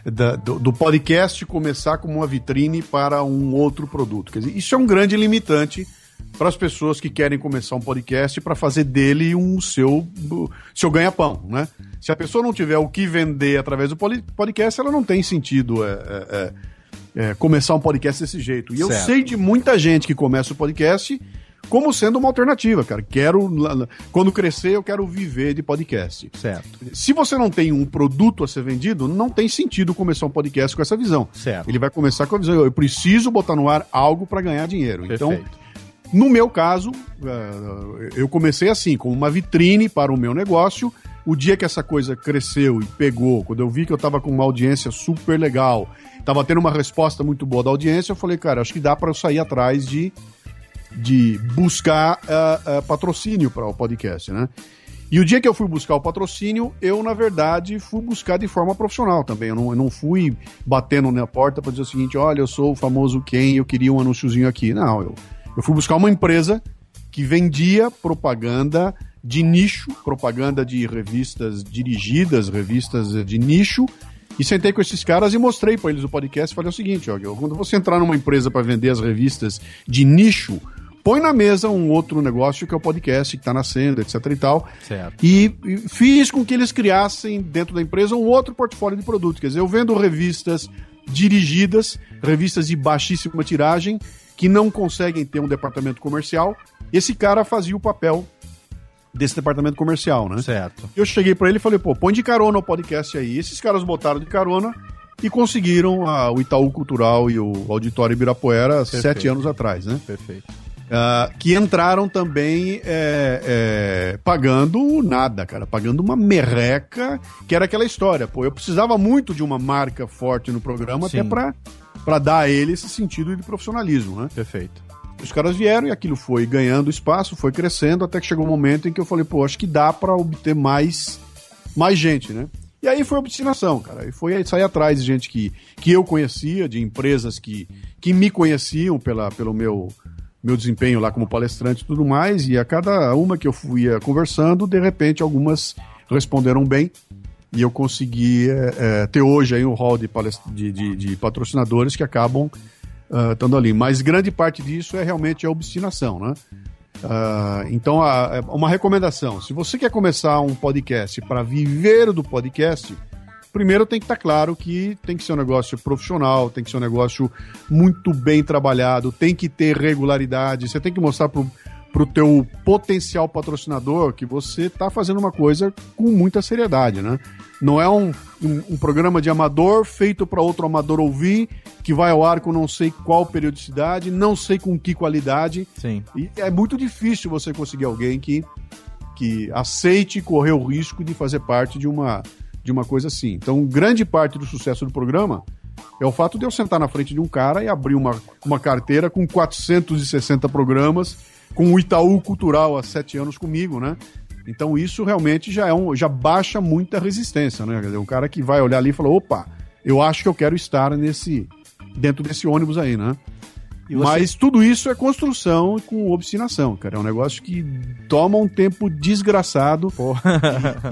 da, do, do, podcast começar como uma vitrine para um outro produto. Quer dizer, isso é um grande limitante para as pessoas que querem começar um podcast para fazer dele um seu, seu ganha-pão, né? Se a pessoa não tiver o que vender através do podcast, ela não tem sentido é, é, é começar um podcast desse jeito. E certo. eu sei de muita gente que começa o podcast como sendo uma alternativa, cara. Quero, quando crescer, eu quero viver de podcast. Certo. Se você não tem um produto a ser vendido, não tem sentido começar um podcast com essa visão. Certo. Ele vai começar com a visão, eu preciso botar no ar algo para ganhar dinheiro. Então, Perfeito. Então, no meu caso, é, eu comecei assim, como uma vitrine para o meu negócio. O dia que essa coisa cresceu e pegou, quando eu vi que eu estava com uma audiência super legal, tava tendo uma resposta muito boa da audiência, eu falei, cara, acho que dá para eu sair atrás de, de buscar uh, uh, patrocínio para o podcast, né? E o dia que eu fui buscar o patrocínio, eu, na verdade, fui buscar de forma profissional também. Eu não, eu não fui batendo na porta para dizer o seguinte: olha, eu sou o famoso quem, eu queria um anúnciozinho aqui. Não, eu, eu fui buscar uma empresa que vendia propaganda de nicho, propaganda de revistas dirigidas, revistas de nicho, e sentei com esses caras e mostrei para eles o podcast e falei o seguinte, ó, quando você entrar numa empresa para vender as revistas de nicho, põe na mesa um outro negócio que é o podcast que está nascendo, etc e tal. Certo. E, e, fiz com que eles criassem dentro da empresa um outro portfólio de produto. Quer dizer, eu vendo revistas dirigidas, revistas de baixíssima tiragem, que não conseguem ter um departamento comercial. Esse cara fazia o papel desse departamento comercial, né? Certo. Eu cheguei para ele e falei, pô, põe de carona o podcast aí. Esses caras botaram de carona e conseguiram a, o Itaú Cultural e o Auditório Ibirapuera Perfeito. sete anos atrás, né? Perfeito. Uh, que entraram também é, é, pagando nada, cara, pagando uma merreca, que era aquela história. Pô, eu precisava muito de uma marca forte no programa, Sim. até para dar a ele esse sentido de profissionalismo, né? Perfeito. Os caras vieram e aquilo foi ganhando espaço, foi crescendo, até que chegou um momento em que eu falei, pô, acho que dá para obter mais, mais gente, né? E aí foi obstinação, cara. E foi sair atrás de gente que, que eu conhecia, de empresas que, que me conheciam pela, pelo meu, meu desempenho lá como palestrante e tudo mais. E a cada uma que eu fui conversando, de repente algumas responderam bem. E eu consegui é, ter hoje aí um hall de, de, de, de patrocinadores que acabam uh, estando ali. Mas grande parte disso é realmente a obstinação, né? Uh, então, a, uma recomendação: se você quer começar um podcast para viver do podcast, primeiro tem que estar tá claro que tem que ser um negócio profissional, tem que ser um negócio muito bem trabalhado, tem que ter regularidade, você tem que mostrar para o teu potencial patrocinador que você está fazendo uma coisa com muita seriedade, né? Não é um, um, um programa de amador feito para outro amador ouvir, que vai ao ar com não sei qual periodicidade, não sei com que qualidade. Sim. E é muito difícil você conseguir alguém que, que aceite correr o risco de fazer parte de uma, de uma coisa assim. Então, grande parte do sucesso do programa é o fato de eu sentar na frente de um cara e abrir uma, uma carteira com 460 programas com o Itaú Cultural há sete anos comigo, né? Então isso realmente já é um, já baixa muita resistência, né? Quer dizer, um cara que vai olhar ali e falar, opa, eu acho que eu quero estar nesse dentro desse ônibus aí, né? Você... Mas tudo isso é construção com obstinação, cara. É um negócio que toma um tempo desgraçado.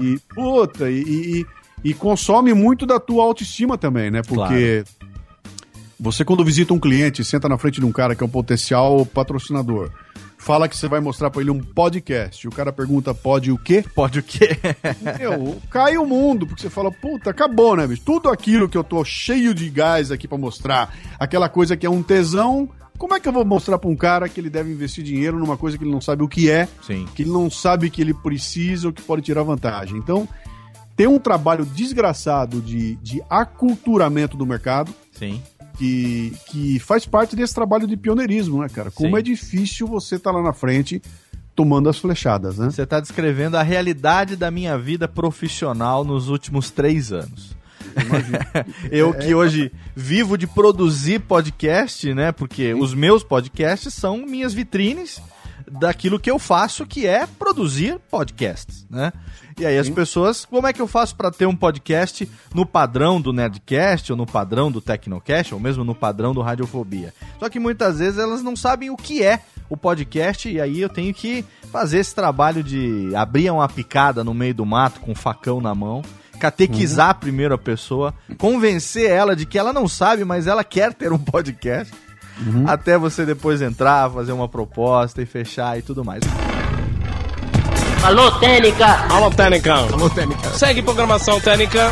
E, e, puta, e, e, e, consome muito da tua autoestima também, né? Porque claro. você, quando visita um cliente, senta na frente de um cara que é um potencial patrocinador fala que você vai mostrar para ele um podcast. O cara pergunta, pode o quê? Pode o quê? Meu, cai o mundo, porque você fala, puta, acabou, né, bicho? Tudo aquilo que eu tô cheio de gás aqui para mostrar, aquela coisa que é um tesão, como é que eu vou mostrar para um cara que ele deve investir dinheiro numa coisa que ele não sabe o que é, Sim. que ele não sabe que ele precisa ou que pode tirar vantagem? Então, tem um trabalho desgraçado de, de aculturamento do mercado. Sim que, que faz parte desse trabalho de pioneirismo, né, cara? Como Sim. é difícil você estar tá lá na frente tomando as flechadas, né? Você está descrevendo a realidade da minha vida profissional nos últimos três anos. eu que hoje vivo de produzir podcast, né? Porque os meus podcasts são minhas vitrines daquilo que eu faço, que é produzir podcasts, né? E aí as pessoas, como é que eu faço para ter um podcast no padrão do Nerdcast, ou no padrão do Tecnocast, ou mesmo no padrão do Radiofobia? Só que muitas vezes elas não sabem o que é o podcast, e aí eu tenho que fazer esse trabalho de abrir uma picada no meio do mato com um facão na mão, catequizar uhum. primeiro a pessoa, convencer ela de que ela não sabe, mas ela quer ter um podcast uhum. até você depois entrar, fazer uma proposta e fechar e tudo mais. Alô, Técnica! Alô, Técnica! Alô, Técnica! Segue programação Técnica!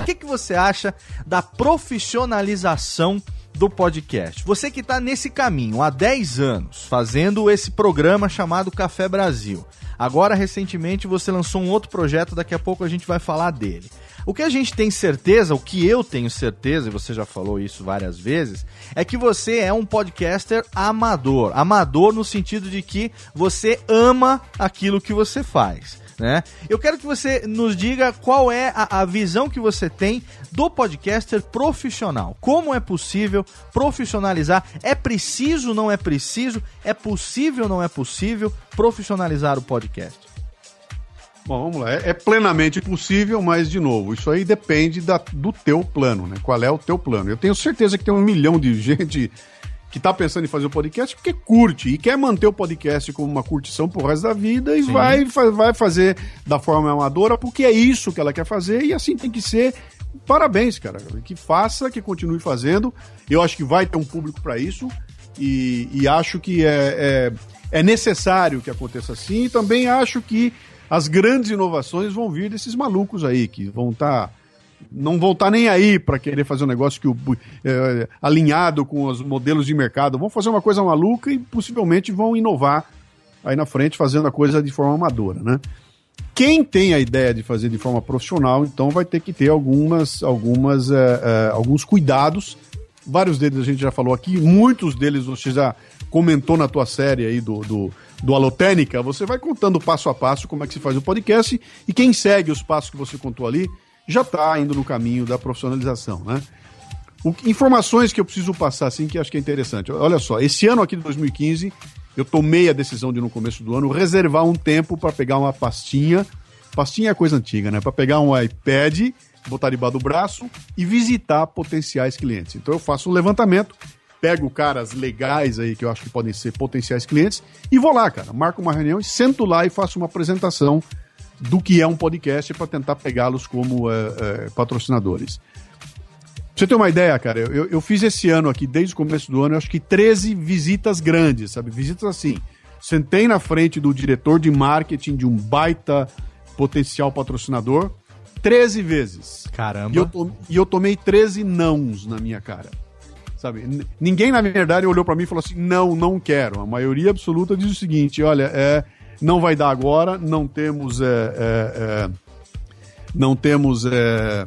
O que, que você acha da profissionalização do podcast? Você que está nesse caminho há 10 anos, fazendo esse programa chamado Café Brasil. Agora, recentemente, você lançou um outro projeto, daqui a pouco a gente vai falar dele. O que a gente tem certeza, o que eu tenho certeza, e você já falou isso várias vezes, é que você é um podcaster amador. Amador no sentido de que você ama aquilo que você faz. Né? Eu quero que você nos diga qual é a, a, visão que você tem do podcaster profissional. Como é possível profissionalizar? É preciso, não é preciso? É possível, não é possível profissionalizar o podcast? Bom, vamos lá. É, é, plenamente possível, mas, de novo, isso aí depende da, do teu plano, né? Qual é o teu plano? Eu tenho certeza que tem um milhão de gente que tá pensando em fazer o podcast porque curte e quer manter o podcast como uma curtição pro resto da vida e vai, vai fazer da forma amadora porque é isso que ela quer fazer e assim tem que ser. Parabéns, cara. Que faça, que continue fazendo. Eu acho que vai ter um público para isso e, e, acho que é, é, é necessário que aconteça assim. E também acho que as grandes inovações vão vir desses malucos aí, que vão estar. Tá, não vão estar tá nem aí para querer fazer um negócio que é, alinhado com os modelos de mercado. Vão fazer uma coisa maluca e possivelmente vão inovar aí na frente, fazendo a coisa de forma amadora, né? Quem tem a ideia de fazer de forma profissional, então vai ter que ter algumas, algumas, é, é, alguns cuidados. Vários deles a gente já falou aqui, muitos deles você já comentou na tua série aí do, do do Alotênica, você vai contando passo a passo como é que se faz o podcast e quem segue os passos que você contou ali já está indo no caminho da profissionalização, né? O, informações que eu preciso passar, assim, que acho que é interessante. Olha só, esse ano aqui de 2015, eu tomei a decisão de, no começo do ano, reservar um tempo para pegar uma pastinha. Pastinha é coisa antiga, né? Para pegar um iPad, botar debaixo do braço e visitar potenciais clientes. Então eu faço um levantamento pego caras legais aí que eu acho que podem ser potenciais clientes e vou lá, cara, marco uma reunião e sento lá e faço uma apresentação do que é um podcast para tentar pegá-los como é, é, patrocinadores. Pra você ter uma ideia, cara, eu, eu fiz esse ano aqui, desde o começo do ano, eu acho que 13 visitas grandes, sabe? Visitas assim. Sentei na frente do diretor de marketing de um baita potencial patrocinador 13 vezes. Caramba. E eu, to, e eu tomei 13 nãos na minha cara. Sabe? Ninguém, na verdade, olhou para mim e falou assim: não, não quero. A maioria absoluta diz o seguinte: olha, é, não vai dar agora, não temos. É, é, é não temos. É,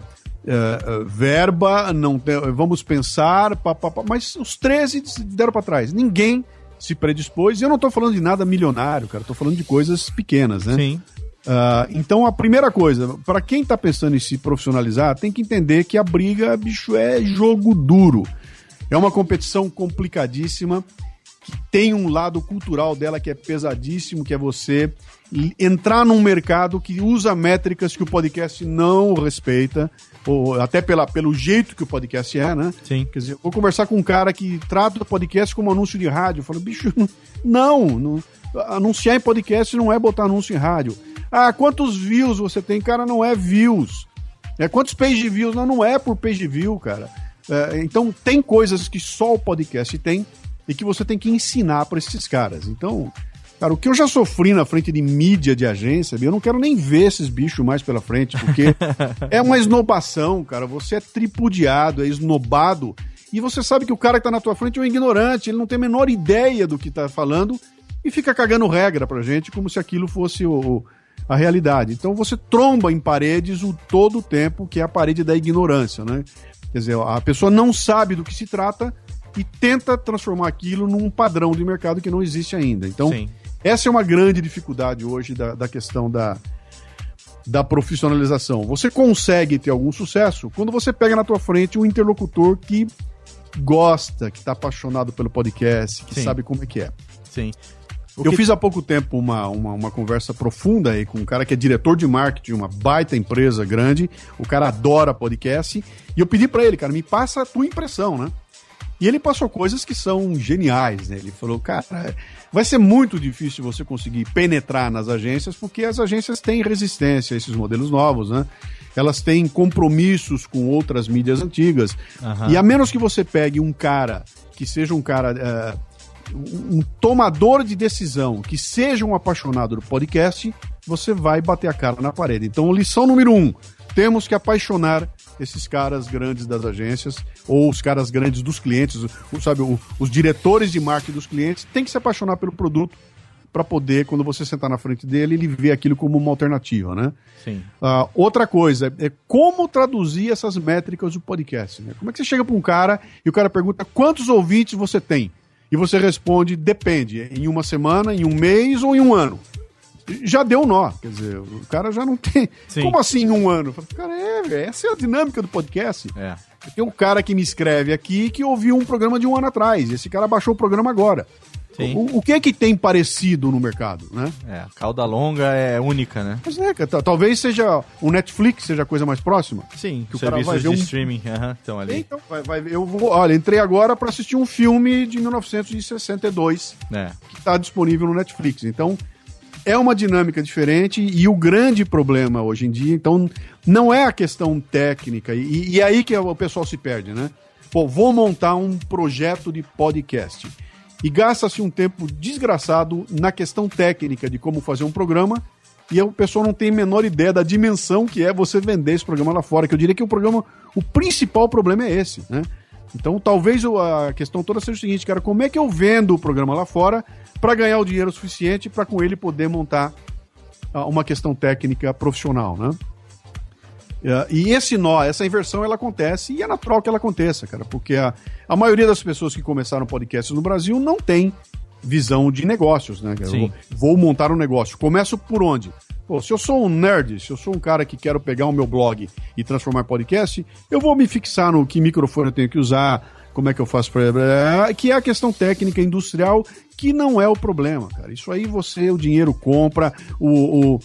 é, verba, não vamos pensar, pá, pá, pá, mas os 13 deram para trás. Ninguém se predispôs. E eu não estou falando de nada milionário, cara. Estou falando de coisas pequenas, né? Sim. Uh, então, a primeira coisa, para quem está pensando em se profissionalizar, tem que entender que a briga, bicho, é jogo duro. É uma competição complicadíssima que tem um lado cultural dela que é pesadíssimo, que é você entrar num mercado que usa métricas que o podcast não respeita, ou até pela, pelo jeito que o podcast é, né? Sim. Quer dizer, vou conversar com um cara que trata o podcast como anúncio de rádio. Eu falo, bicho, não, não, anunciar em podcast não é botar anúncio em rádio. Ah, quantos views você tem? Cara, não é views. É, quantos page views? Não, não é por page view, cara. É, então, tem coisas que só o podcast tem e que você tem que ensinar para esses caras. Então, cara, o que eu já sofri na frente de mídia de agência, eu não quero nem ver esses bichos mais pela frente, porque é uma esnobação, cara. Você é tripudiado, é esnobado. E você sabe que o cara que tá na tua frente é um ignorante, ele não tem a menor ideia do que tá falando e fica cagando regra pra gente como se aquilo fosse o, a realidade. Então você tromba em paredes o todo o tempo, que é a parede da ignorância, né? Quer dizer, a pessoa não sabe do que se trata e tenta transformar aquilo num padrão de mercado que não existe ainda. Então, Sim. essa é uma grande dificuldade hoje da, da questão da, da profissionalização. Você consegue ter algum sucesso quando você pega na tua frente um interlocutor que gosta, que está apaixonado pelo podcast, que Sim. sabe como é que é. Sim. O eu que... fiz há pouco tempo uma, uma, uma, conversa profunda aí com um cara que é diretor de marketing de uma baita empresa grande. O cara adora podcast. E eu pedi para ele, cara, me passa a tua impressão, né? E ele passou coisas que são geniais, né? Ele falou, cara, vai ser muito difícil você conseguir penetrar nas agências, porque as agências têm resistência a esses modelos novos, né? Elas têm compromissos com outras mídias antigas. Uhum. E a menos que você pegue um cara que seja um cara. Uh, um tomador de decisão que seja um apaixonado do podcast, você vai bater a cara na parede. Então, lição número um: temos que apaixonar esses caras grandes das agências ou os caras grandes dos clientes, sabe, os diretores de marketing dos clientes, tem que se apaixonar pelo produto para poder, quando você sentar na frente dele, ele ver aquilo como uma alternativa, né? Sim. Uh, outra coisa é como traduzir essas métricas do podcast. Né? Como é que você chega para um cara e o cara pergunta quantos ouvintes você tem? E você responde, depende, em uma semana, em um mês ou em um ano. Já deu nó, quer dizer, o cara já não tem. Sim. Como assim em um ano? Cara, é, essa é a dinâmica do podcast. É. Tem um cara que me escreve aqui que ouviu um programa de um ano atrás. Esse cara baixou o programa agora. O, o, que é que tem parecido no mercado, né? É, a cauda longa é única, né? Mas é, talvez seja o Netflix seja a coisa mais próxima. Sim, que o cara vai ver de um... streaming uhum, estão ali. Então, vai, vai, eu vou, olha, entrei agora para assistir um filme de 1962 é. que está disponível no Netflix. Então, é uma dinâmica diferente e o grande problema hoje em dia, então, não é a questão técnica e, e aí que o pessoal se perde, né? Pô, vou montar um projeto de podcast e gasta-se um tempo desgraçado na questão técnica de como fazer um programa e o pessoal não tem a menor ideia da dimensão que é você vender esse programa lá fora, que eu diria que o programa, o principal problema é esse, né? Então, talvez a questão toda seja o seguinte, cara, como é que eu vendo o programa lá fora para ganhar o dinheiro suficiente para com ele poder montar uh, uma questão técnica profissional, né? Uh, e esse nó, essa inversão, ela acontece e é natural que ela aconteça, cara, porque a, a maioria das pessoas que começaram podcasts no Brasil não tem visão de negócios, né? Vou, vou, montar um negócio. Começo por onde? Pô, se eu sou um nerd, se eu sou um cara que quero pegar o meu blog e transformar em podcast, eu vou me fixar no que microfone eu tenho que usar, como é que eu faço para que é a questão técnica industrial que não é o problema, cara. Isso aí você o dinheiro compra, o, o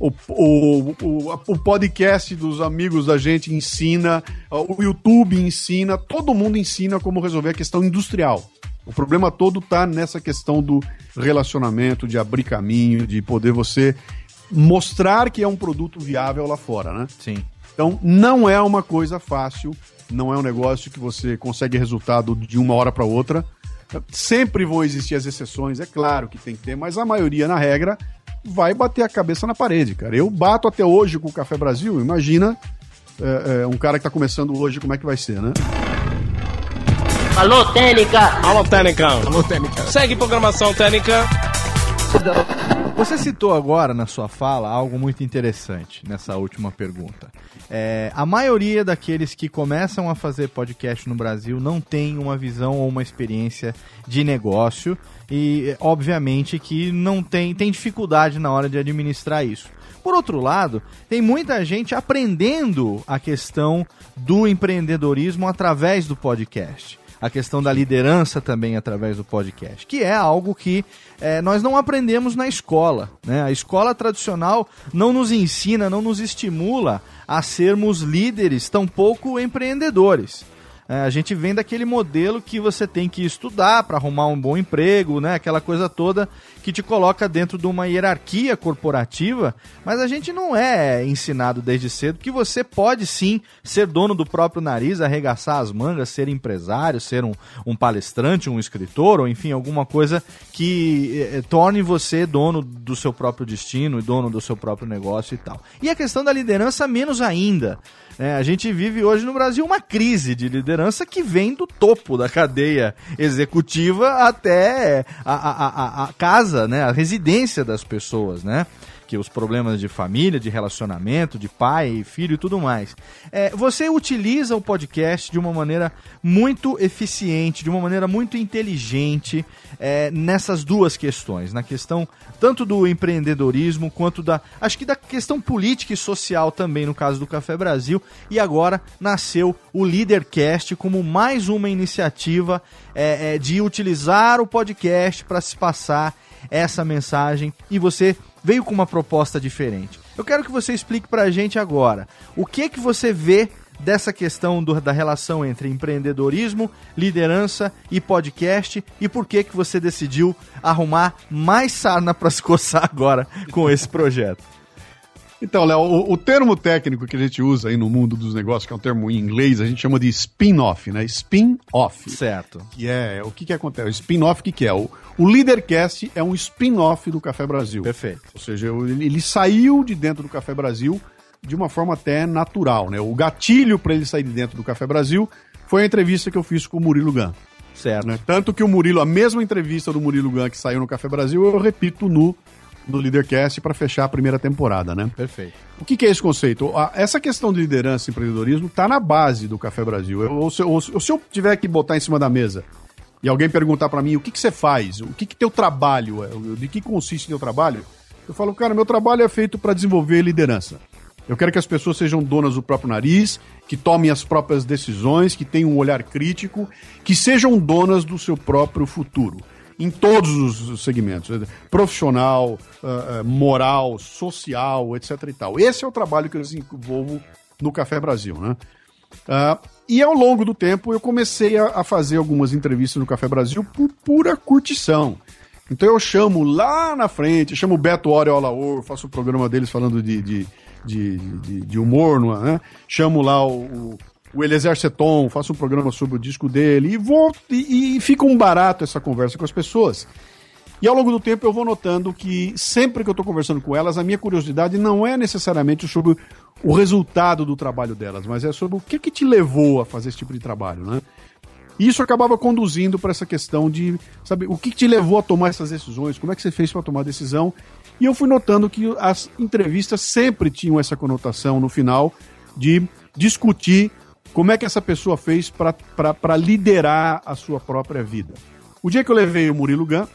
o, o, o, o, podcast dos amigos da gente ensina, o YouTube ensina, todo mundo ensina como resolver a questão industrial. O problema todo está nessa questão do relacionamento, de abrir caminho, de poder você mostrar que é um produto viável lá fora, né? Sim. Então, não é uma coisa fácil, não é um negócio que você consegue resultado de uma hora para outra. Sempre vão existir as exceções, é claro que tem que ter, mas a maioria, na regra, vai bater a cabeça na parede, cara. Eu bato até hoje com o Café Brasil, imagina é, é, um cara que tá começando hoje, como é que vai ser, né? Alô, Técnica! Alô, Técnica! Alô, Técnica! Segue programação Técnica! Você citou agora na sua fala algo muito interessante nessa última pergunta. É, a maioria daqueles que começam a fazer podcast no Brasil não tem uma visão ou uma experiência de negócio e, obviamente, que não tem, tem dificuldade na hora de administrar isso. Por outro lado, tem muita gente aprendendo a questão do empreendedorismo através do podcast. A questão da liderança também através do podcast, que é algo que é, nós não aprendemos na escola. Né? A escola tradicional não nos ensina, não nos estimula a sermos líderes, tampouco empreendedores. É, a gente vem daquele modelo que você tem que estudar para arrumar um bom emprego, né? Aquela coisa toda que te coloca dentro de uma hierarquia corporativa, mas a gente não é ensinado desde cedo que você pode sim ser dono do próprio nariz, arregaçar as mangas, ser empresário, ser um, um palestrante, um escritor, ou enfim, alguma coisa que eh, torne você dono do seu próprio destino e dono do seu próprio negócio e tal. E a questão da liderança, menos ainda. É, a gente vive hoje no Brasil uma crise de liderança que vem do topo da cadeia executiva até a, a, a, a casa, né, a residência das pessoas, né? que os problemas de família, de relacionamento, de pai e filho e tudo mais. É, você utiliza o podcast de uma maneira muito eficiente, de uma maneira muito inteligente é, nessas duas questões, na questão tanto do empreendedorismo quanto da, acho que da questão política e social também no caso do Café Brasil. E agora nasceu o Leadercast como mais uma iniciativa é, é de utilizar o podcast para se passar essa mensagem e você veio com uma proposta diferente. Eu quero que você explique para a gente agora o que que você vê dessa questão do, da relação entre empreendedorismo, liderança e podcast e por que que você decidiu arrumar mais sarna para se coçar agora com esse projeto. Então, Léo, o, o, termo técnico que a gente usa aí no mundo dos negócios, que é um termo em inglês, a gente chama de spin-off, né? Spin-off. Certo. Que é, o que que acontece? O spin-off, o que que é? O, o Leadercast é um spin-off do Café Brasil. Perfeito. Ou seja, ele, ele saiu de dentro do Café Brasil de uma forma até natural, né? O gatilho para ele sair de dentro do Café Brasil foi a entrevista que eu fiz com o Murilo Gun. Certo. Né? Tanto que o Murilo, a mesma entrevista do Murilo Gun que saiu no Café Brasil, eu repito no do Leadercast para fechar a primeira temporada, né? Perfeito. O que, que é esse conceito? Essa questão de liderança e empreendedorismo está na base do Café Brasil. Eu, ou, se, ou, se, eu tiver que botar em cima da mesa e alguém perguntar para mim o que, que você faz, o que, que teu trabalho é, de que consiste teu trabalho, eu falo, cara, meu trabalho é feito para desenvolver liderança. Eu quero que as pessoas sejam donas do próprio nariz, que tomem as próprias decisões, que tenham um olhar crítico, que sejam donas do seu próprio futuro em todos os segmentos, profissional, uh, moral, social, etc e tal. Esse é o trabalho que eu desenvolvo no Café Brasil, né? Uh, e ao longo do tempo eu comecei a, fazer algumas entrevistas no Café Brasil por pura curtição. Então eu chamo lá na frente, chamo o Beto Oreo Alaor, faço o programa deles falando de, de, de, de, de humor, né? chamo lá o, o Eliezer Seton, faço um programa sobre o disco dele e vou e, e fica um barato essa conversa com as pessoas. E ao longo do tempo eu vou notando que sempre que eu estou conversando com elas, a minha curiosidade não é necessariamente sobre o resultado do trabalho delas, mas é sobre o que, que te levou a fazer esse tipo de trabalho, né? E isso acabava conduzindo para essa questão de, sabe, o que, que te levou a tomar essas decisões, como é que você fez para tomar a decisão. E eu fui notando que as entrevistas sempre tinham essa conotação no final de discutir como é que essa pessoa fez para liderar a sua própria vida? O dia que eu levei o Murilo Gun,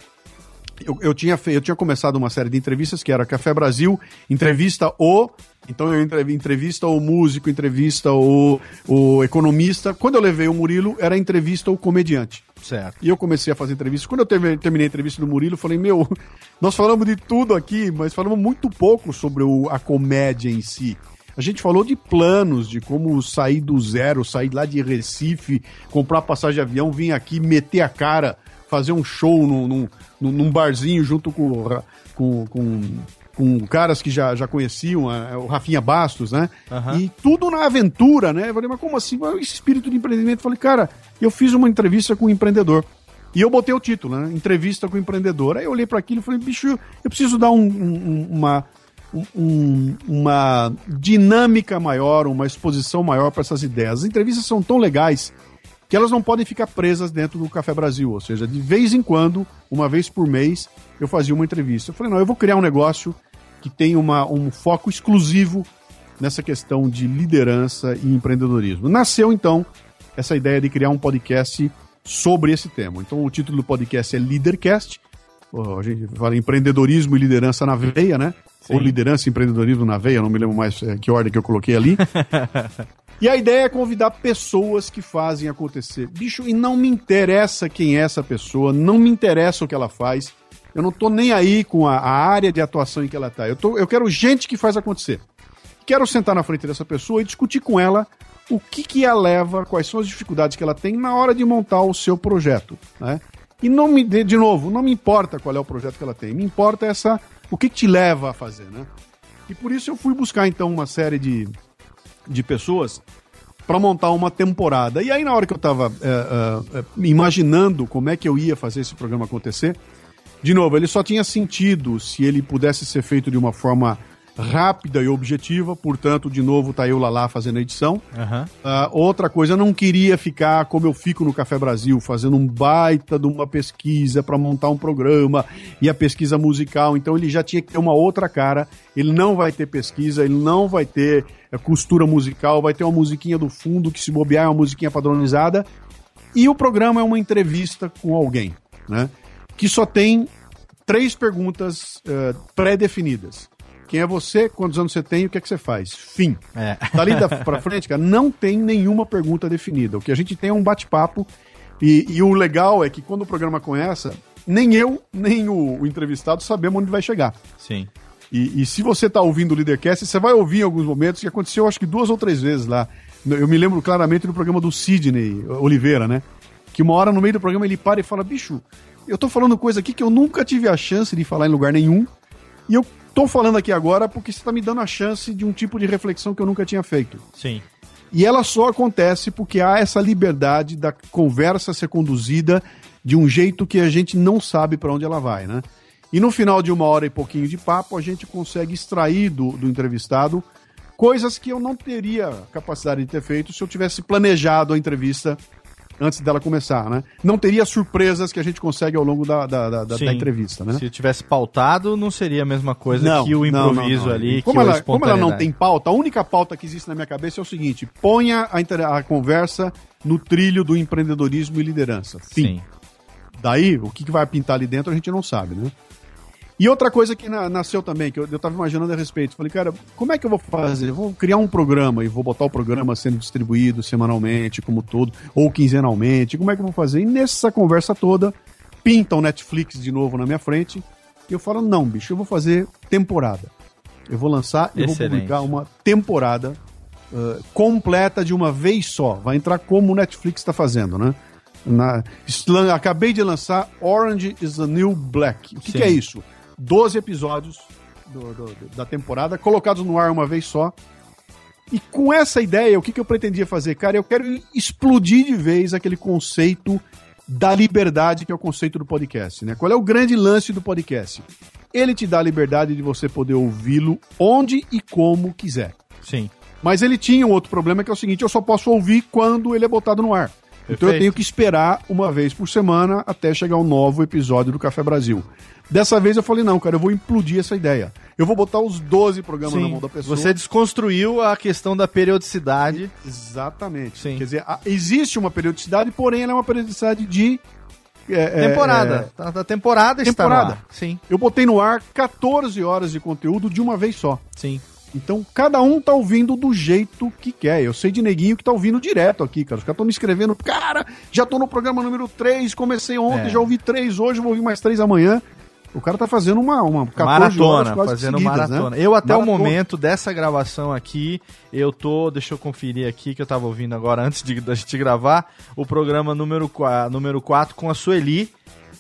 eu, eu, tinha eu tinha começado uma série de entrevistas que era Café Brasil, entrevista o. Então eu entrevista o músico, entrevista o, o economista. Quando eu levei o Murilo, era entrevista o comediante. Certo. E eu comecei a fazer entrevista. Quando eu terminei a entrevista do Murilo, eu falei: Meu, nós falamos de tudo aqui, mas falamos muito pouco sobre o, a comédia em si. A gente falou de planos, de como sair do zero, sair lá de Recife, comprar passagem de avião, vir aqui, meter a cara, fazer um show num, num, num barzinho junto com, com, com, com caras que já, já conheciam, o Rafinha Bastos, né? Uhum. E tudo na aventura, né? Eu falei, mas como assim? Esse espírito de empreendimento. Eu falei, cara, eu fiz uma entrevista com um empreendedor. E eu botei o título, né? Entrevista com o empreendedor. Aí eu olhei para aquilo e falei, bicho, eu preciso dar um, um, uma, um, uma dinâmica maior, uma exposição maior para essas ideias. As entrevistas são tão legais que elas não podem ficar presas dentro do Café Brasil. Ou seja, de vez em quando, uma vez por mês, eu fazia uma entrevista. Eu falei, não, eu vou criar um negócio que tem uma, um foco exclusivo nessa questão de liderança e empreendedorismo. Nasceu, então, essa ideia de criar um podcast sobre esse tema. Então, o título do podcast é Leadercast. A gente fala empreendedorismo e liderança na veia, né? Sim. Ou liderança e empreendedorismo na veia, não me lembro mais é, que ordem que eu coloquei ali. E a ideia é convidar pessoas que fazem acontecer. Bicho, e não me interessa quem é essa pessoa, não me interessa o que ela faz. Eu não tô nem aí com a, a área de atuação em que ela tá. Eu, tô, eu quero gente que faz acontecer. Quero sentar na frente dessa pessoa e discutir com ela o que, que a leva, quais são as dificuldades que ela tem na hora de montar o seu projeto. Né? E não me, de, de novo, não me importa qual é o projeto que ela tem, me importa essa o que, que te leva a fazer, né? E por isso eu fui buscar então uma série de, de pessoas para montar uma temporada. E aí, na hora que eu estava é, é, imaginando como é que eu ia fazer esse programa acontecer, de novo, ele só tinha sentido se ele pudesse ser feito de uma forma rápida e objetiva, portanto, de novo, tá eu lá lá fazendo a edição. Uhum. Uh, outra coisa, eu não queria ficar como eu fico no Café Brasil, fazendo um baita de uma pesquisa para montar um programa e a pesquisa musical, então ele já tinha que ter uma outra cara. Ele não vai ter pesquisa, ele não vai ter é, costura musical, vai ter uma musiquinha do fundo que se bobear é uma musiquinha padronizada. E o programa é uma entrevista com alguém, né? Que só tem três perguntas uh, pré-definidas. Quem é você? Quantos anos você tem? O que é que você faz? Fim. É. Dali da, pra frente, cara, não tem nenhuma pergunta definida. O que a gente tem é um bate-papo. E, e, o legal é que quando o programa começa, nem eu, nem o, o entrevistado sabemos onde vai chegar. Sim. E, e se você está ouvindo o Leadercast, você vai ouvir em alguns momentos, que aconteceu acho que duas ou três vezes lá. Eu me lembro claramente do programa do Sidney Oliveira, né? Que uma hora no meio do programa ele para e fala: bicho, eu tô falando coisa aqui que eu nunca tive a chance de falar em lugar nenhum. E eu Tô falando aqui agora porque você está me dando a chance de um tipo de reflexão que eu nunca tinha feito. Sim. E ela só acontece porque há essa liberdade da conversa ser conduzida de um jeito que a gente não sabe para onde ela vai, né? E no final de uma hora e pouquinho de papo, a gente consegue extrair do, do entrevistado coisas que eu não teria capacidade de ter feito se eu tivesse planejado a entrevista antes dela começar, né? Não teria surpresas que a gente consegue ao longo da, da, da, da entrevista, né? Se tivesse pautado, não seria a mesma coisa não, que o improviso não, não, ali. Como, ela, como ela não tem pauta, a única pauta que existe na minha cabeça é o seguinte: ponha a, a conversa no trilho do empreendedorismo e liderança. Fim. Sim. Daí, o que, que vai pintar ali dentro a gente não sabe, né? E outra coisa que na, nasceu também, que eu, eu tava imaginando a respeito, falei, cara, como é que eu vou fazer? Eu vou criar um programa e vou botar o programa sendo distribuído semanalmente, como todo, ou quinzenalmente, como é que eu vou fazer? E nessa conversa toda, pinta o Netflix de novo na minha frente, e eu falo, não, bicho, eu vou fazer temporada. Eu vou lançar e vou publicar uma temporada uh, completa de uma vez só. Vai entrar como o Netflix está fazendo, né? Na, acabei de lançar Orange is the New Black. O que, que é isso? 12 episódios do, do, da temporada, colocados no ar uma vez só. E com essa ideia, o que, que eu pretendia fazer? Cara, eu quero explodir de vez aquele conceito da liberdade, que é o conceito do podcast. Né? Qual é o grande lance do podcast? Ele te dá a liberdade de você poder ouvi-lo onde e como quiser. Sim. Mas ele tinha um outro problema que é o seguinte: eu só posso ouvir quando ele é botado no ar. Perfeito. Então eu tenho que esperar uma vez por semana até chegar um novo episódio do Café Brasil. Dessa vez eu falei, não, cara, eu vou implodir essa ideia. Eu vou botar os 12 programas Sim, na mão da pessoa. Você desconstruiu a questão da periodicidade. Exatamente. Sim. Quer dizer, existe uma periodicidade, porém ela é uma periodicidade de é, é temporada. É, é, a temporada, está temporada. Sim. Eu botei no ar 14 horas de conteúdo de uma vez só. Sim. Então, cada um tá ouvindo do jeito que quer. Eu sei de neguinho que tá ouvindo direto aqui, cara. Os caras estão me escrevendo, cara, já tô no programa número 3, comecei ontem, é. já ouvi 3 hoje, vou ouvir mais 3 amanhã. O cara tá fazendo uma, uma maratona, fazendo seguidas, né? maratona. Né? Eu até maratona. o momento dessa gravação aqui, eu tô, deixa eu conferir aqui que eu tava ouvindo agora antes de da gente gravar, o programa número 4, número 4 com a Sueli,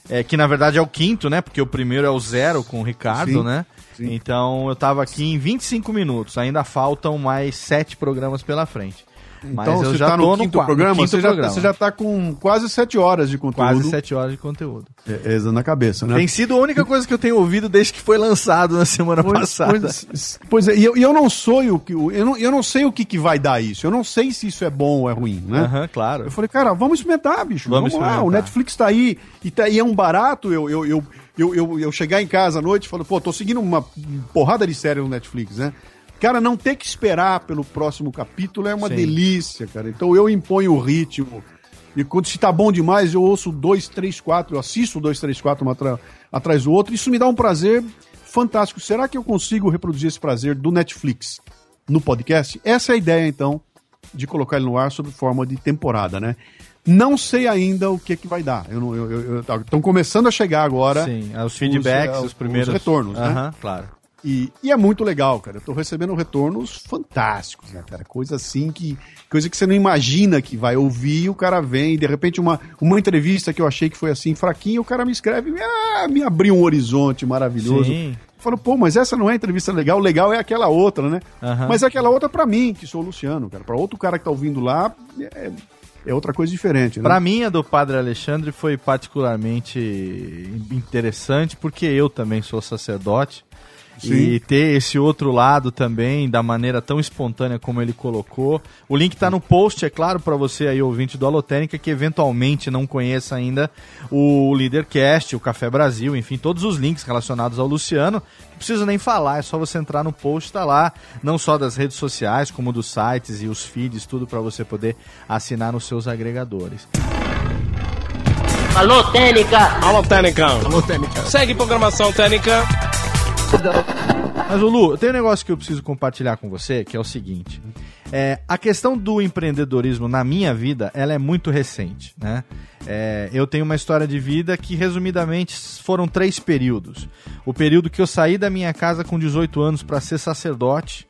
é, que na verdade é o quinto, né? Porque o primeiro é o zero com o Ricardo, Sim. né? Sim. Então eu tava aqui em 25 minutos, ainda faltam mais sete programas pela frente. Mas então, eu já tá no quinto no programa, quinto você, programa. Já, você já tá com quase sete horas de conteúdo. Quase sete horas de conteúdo. É, é na cabeça, né? Tem sido a única coisa que eu tenho ouvido desde que foi lançado na semana pois, passada. Pois, pois é, e eu, eu não sou o que. Eu não, eu não sei o que, que vai dar isso. Eu não sei se isso é bom ou é ruim, né? Aham, claro. Eu falei, cara, vamos experimentar, bicho. Vamos, vamos lá. O Netflix tá aí e, tá, e é um barato. Eu, eu, eu, eu, eu, eu chegar em casa à noite e falar, pô, tô seguindo uma porrada de série no Netflix, né? Cara, não ter que esperar pelo próximo capítulo é uma Sim. delícia, cara. Então eu imponho o ritmo. E quando se tá bom demais, eu ouço dois, três, quatro, eu assisto dois, três, quatro um atrás do outro. Isso me dá um prazer fantástico. Será que eu consigo reproduzir esse prazer do Netflix no podcast? Essa é a ideia, então, de colocar ele no ar sob forma de temporada, né? Não sei ainda o que, que vai dar. Estão eu, começando a chegar agora. Sim, os feedbacks, os, os primeiros. Os retornos, uh -huh, né? Claro. E, e, é muito legal, cara. Eu tô recebendo retornos fantásticos, né, cara? Coisa assim que. Coisa que você não imagina que vai ouvir, o cara vem, de repente, uma, uma entrevista que eu achei que foi assim, fraquinha, o cara me escreve, ah, me abriu um horizonte maravilhoso. Sim. Eu falo, pô, mas essa não é entrevista legal, o legal é aquela outra, né? Uhum. Mas é aquela outra para mim, que sou o Luciano, cara. Pra outro cara que tá ouvindo lá, é, é outra coisa diferente. Né? Para mim, a do Padre Alexandre foi particularmente interessante, porque eu também sou sacerdote. Sim. E ter esse outro lado também, da maneira tão espontânea como ele colocou. O link está no post, é claro, para você aí, ouvinte do Alotênica, que eventualmente não conheça ainda o Leadercast, o Café Brasil, enfim, todos os links relacionados ao Luciano. Não precisa nem falar, é só você entrar no post, tá lá, não só das redes sociais, como dos sites e os feeds, tudo para você poder assinar nos seus agregadores. Alô, Técnica! Alô, Técnica! Alô, Técnica! Segue programação Técnica! Mas, Lulu, tem um negócio que eu preciso compartilhar com você, que é o seguinte. É, a questão do empreendedorismo na minha vida, ela é muito recente, né? É, eu tenho uma história de vida que, resumidamente, foram três períodos. O período que eu saí da minha casa com 18 anos para ser sacerdote,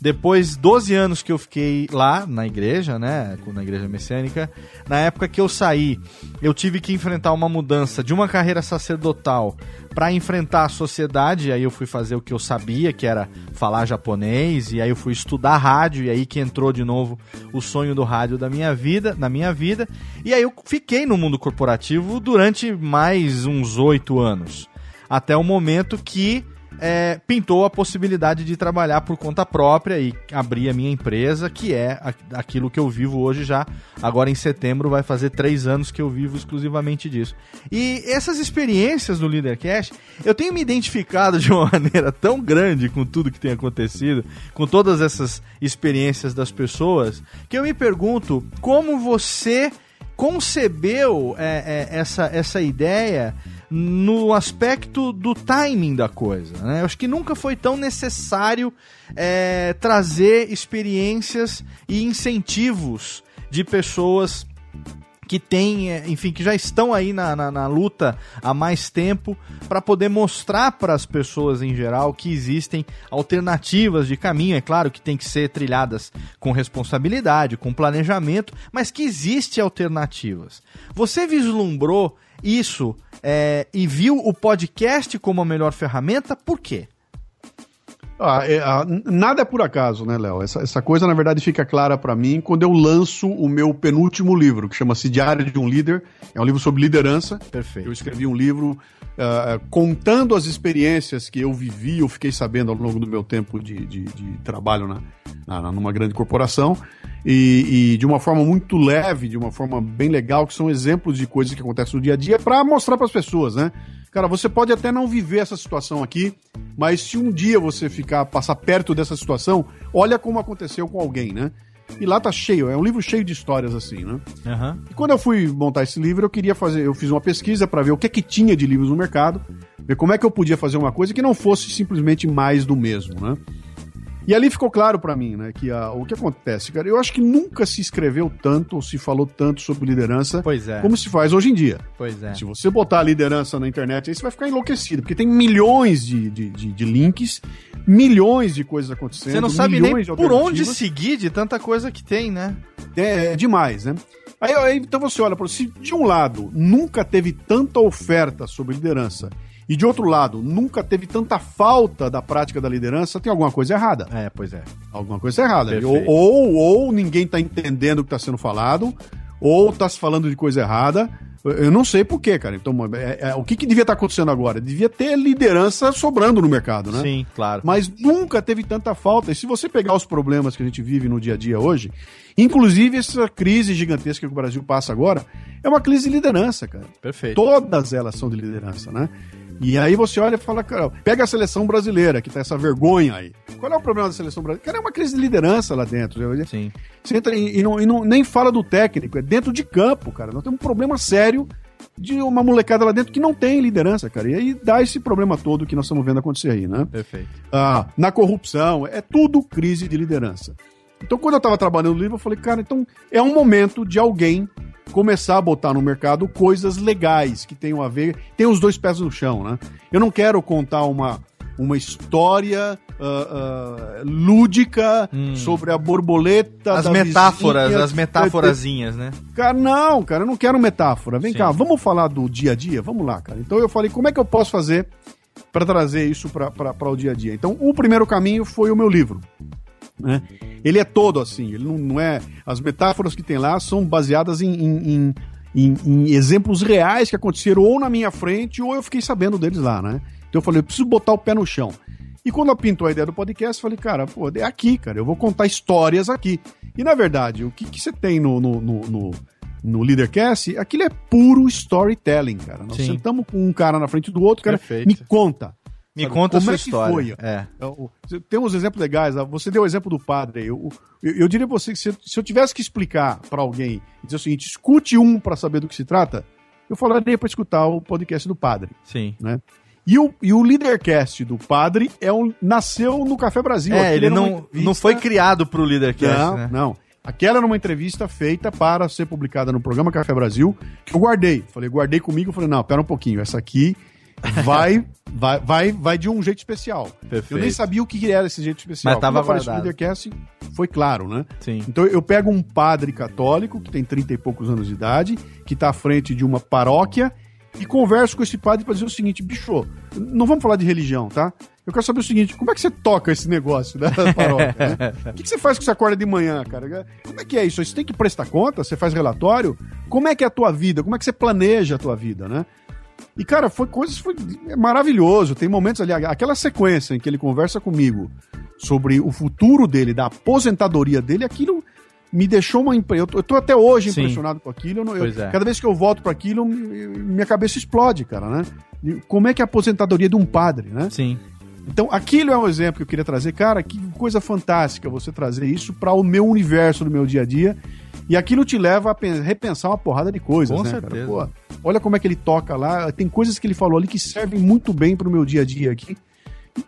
depois, 12 anos que eu fiquei lá na igreja, né, na igreja messiânica, na época que eu saí, eu tive que enfrentar uma mudança de uma carreira sacerdotal para enfrentar a sociedade, aí eu fui fazer o que eu sabia, que era falar japonês, e aí eu fui estudar rádio, e aí que entrou de novo o sonho do rádio da minha vida, na minha vida, e aí eu fiquei no mundo corporativo durante mais uns oito anos, até o momento que é, pintou a possibilidade de trabalhar por conta própria e abrir a minha empresa, que é aquilo que eu vivo hoje já. Agora em setembro vai fazer três anos que eu vivo exclusivamente disso. E essas experiências do Leadercast, eu tenho me identificado de uma maneira tão grande com tudo que tem acontecido, com todas essas experiências das pessoas, que eu me pergunto como você concebeu é, é, essa, essa ideia no aspecto do timing da coisa. Né? Eu acho que nunca foi tão necessário é, trazer experiências e incentivos de pessoas que têm, é, enfim, que já estão aí na, na, na luta há mais tempo para poder mostrar para as pessoas em geral que existem alternativas de caminho. É claro que tem que ser trilhadas com responsabilidade, com planejamento, mas que existem alternativas. Você vislumbrou isso é, e viu o podcast como a melhor ferramenta, por quê? Ah, é, ah, nada é por acaso, né, Léo? Essa, essa coisa, na verdade, fica clara para mim quando eu lanço o meu penúltimo livro, que chama-se Diário de um Líder. É um livro sobre liderança. Perfeito. Eu escrevi um livro uh, contando as experiências que eu vivi, eu fiquei sabendo ao longo do meu tempo de, de, de trabalho na, na, numa grande corporação. E, e, de uma forma muito leve, de uma forma bem legal, que são exemplos de coisas que acontecem no dia a dia para mostrar para as pessoas, né? Cara, você pode até não viver essa situação aqui, mas se um dia você ficar, passar perto dessa situação, olha como aconteceu com alguém, né? E lá tá cheio, é um livro cheio de histórias assim, né? Uhum. E quando eu fui montar esse livro, eu queria fazer, eu fiz uma pesquisa para ver o que é que tinha de livros no mercado, ver como é que eu podia fazer uma coisa que não fosse simplesmente mais do mesmo, né? E ali ficou claro para mim, né, que a, o que acontece, cara, eu acho que nunca se escreveu tanto ou se falou tanto sobre liderança é. como se faz hoje em dia. Pois é. Se você botar a liderança na internet, aí você vai ficar enlouquecido, porque tem milhões de, de, de, de links, milhões de coisas acontecendo. Você não sabe nem por onde seguir de tanta coisa que tem, né? É, é demais, né? Aí, aí, então você olha, se de um lado nunca teve tanta oferta sobre liderança e de outro lado, nunca teve tanta falta da prática da liderança, tem alguma coisa errada. É, pois é. Alguma coisa errada. Ou, ou, ou, ninguém está entendendo o que está sendo falado, ou está se falando de coisa errada. Eu não sei porquê, cara. Então, é, é, o que, que devia estar tá acontecendo agora? Devia ter liderança sobrando no mercado, né? Sim, claro. Mas nunca teve tanta falta. E se você pegar os problemas que a gente vive no dia a dia hoje, inclusive essa crise gigantesca que o Brasil passa agora, é uma crise de liderança, cara. Perfeito. Todas elas são de liderança, né? E aí você olha e fala, cara, pega a seleção brasileira, que tá essa vergonha aí. Qual é o problema da seleção brasileira? Cara, é uma crise de liderança lá dentro. Sim. Você entra e, e, não, e não, nem fala do técnico, é dentro de campo, cara. Nós temos um problema sério de uma molecada lá dentro que não tem liderança, cara. E aí dá esse problema todo que nós estamos vendo acontecer aí, né? Perfeito. Ah, na corrupção, é tudo crise de liderança. Então, quando eu estava trabalhando no livro, eu falei, cara, então é um momento de alguém começar a botar no mercado coisas legais que tenham a ver, tem os dois pés no chão, né? Eu não quero contar uma, uma história uh, uh, lúdica hum. sobre a borboleta. As metáforas, vizinha. as metáforazinhas, né? Cara, não, cara, eu não quero metáfora. Vem Sim. cá, vamos falar do dia a dia? Vamos lá, cara. Então eu falei, como é que eu posso fazer para trazer isso para o dia a dia? Então, o primeiro caminho foi o meu livro. Né? Ele é todo assim, ele não, não, é. As metáforas que tem lá são baseadas em, em, em, em, exemplos reais que aconteceram ou na minha frente ou eu fiquei sabendo deles lá, né? Então eu falei, eu preciso botar o pé no chão. E quando pintou a ideia do podcast, eu falei, cara, pô, é aqui, cara, eu vou contar histórias aqui. E na verdade, o que, que você tem no, no, no, no, no Leadercast, aquilo é puro storytelling, cara. Nós Sim. sentamos com um cara na frente do outro, cara, Perfeito. me conta. Me sabe? conta Como a sua é história. Foi? É. é tem uns exemplos legais. Você deu o exemplo do padre. Eu, eu, eu diria você que se, se, eu tivesse que explicar para alguém e dizer o seguinte: escute um para saber do que se trata, eu falaria para escutar o podcast do padre. Sim. Né? E o, e o Leadercast do padre é um, nasceu no Café Brasil. É, ele não, não foi criado pro Leadercast, não, né? Não, Aquela era uma entrevista feita para ser publicada no programa Café Brasil, que eu guardei. Falei, guardei comigo, falei, não, pera um pouquinho, essa aqui vai, vai, vai, vai de um jeito especial. Perfeito. Eu nem sabia o que era esse jeito especial. Mas tava Quando guardado. Leadercast, foi claro, né? Sim. Então eu pego um padre católico, que tem 30 e poucos anos de idade, que está à frente de uma paróquia, e converso com esse padre para dizer o seguinte, bicho, não vamos falar de religião, tá? Eu quero saber o seguinte, como é que você toca esse negócio da paróquia? Né? O que, que, você faz que você acorda de manhã, cara? Como é que é isso? Você tem que prestar conta? Você faz relatório? Como é que é a tua vida? Como é que você planeja a tua vida, né? E, cara, foi coisas, foi maravilhoso. Tem momentos ali, aquela sequência em que ele conversa comigo sobre o futuro dele, da aposentadoria dele, aquilo me deixou uma eu, eu tô até hoje Sim. impressionado com aquilo. Eu, eu, é. Cada vez que eu volto para aquilo, minha cabeça explode, cara, né? Como é que é a aposentadoria de um padre, né? Sim. Então, aquilo é um exemplo que eu queria trazer. Cara, que coisa fantástica você trazer isso para o meu universo, do meu dia a dia. E aquilo te leva a repensar uma porrada de coisas, Com né, certeza. Pô, olha como é que ele toca lá. Tem coisas que ele falou ali que servem muito bem para o meu dia a dia aqui.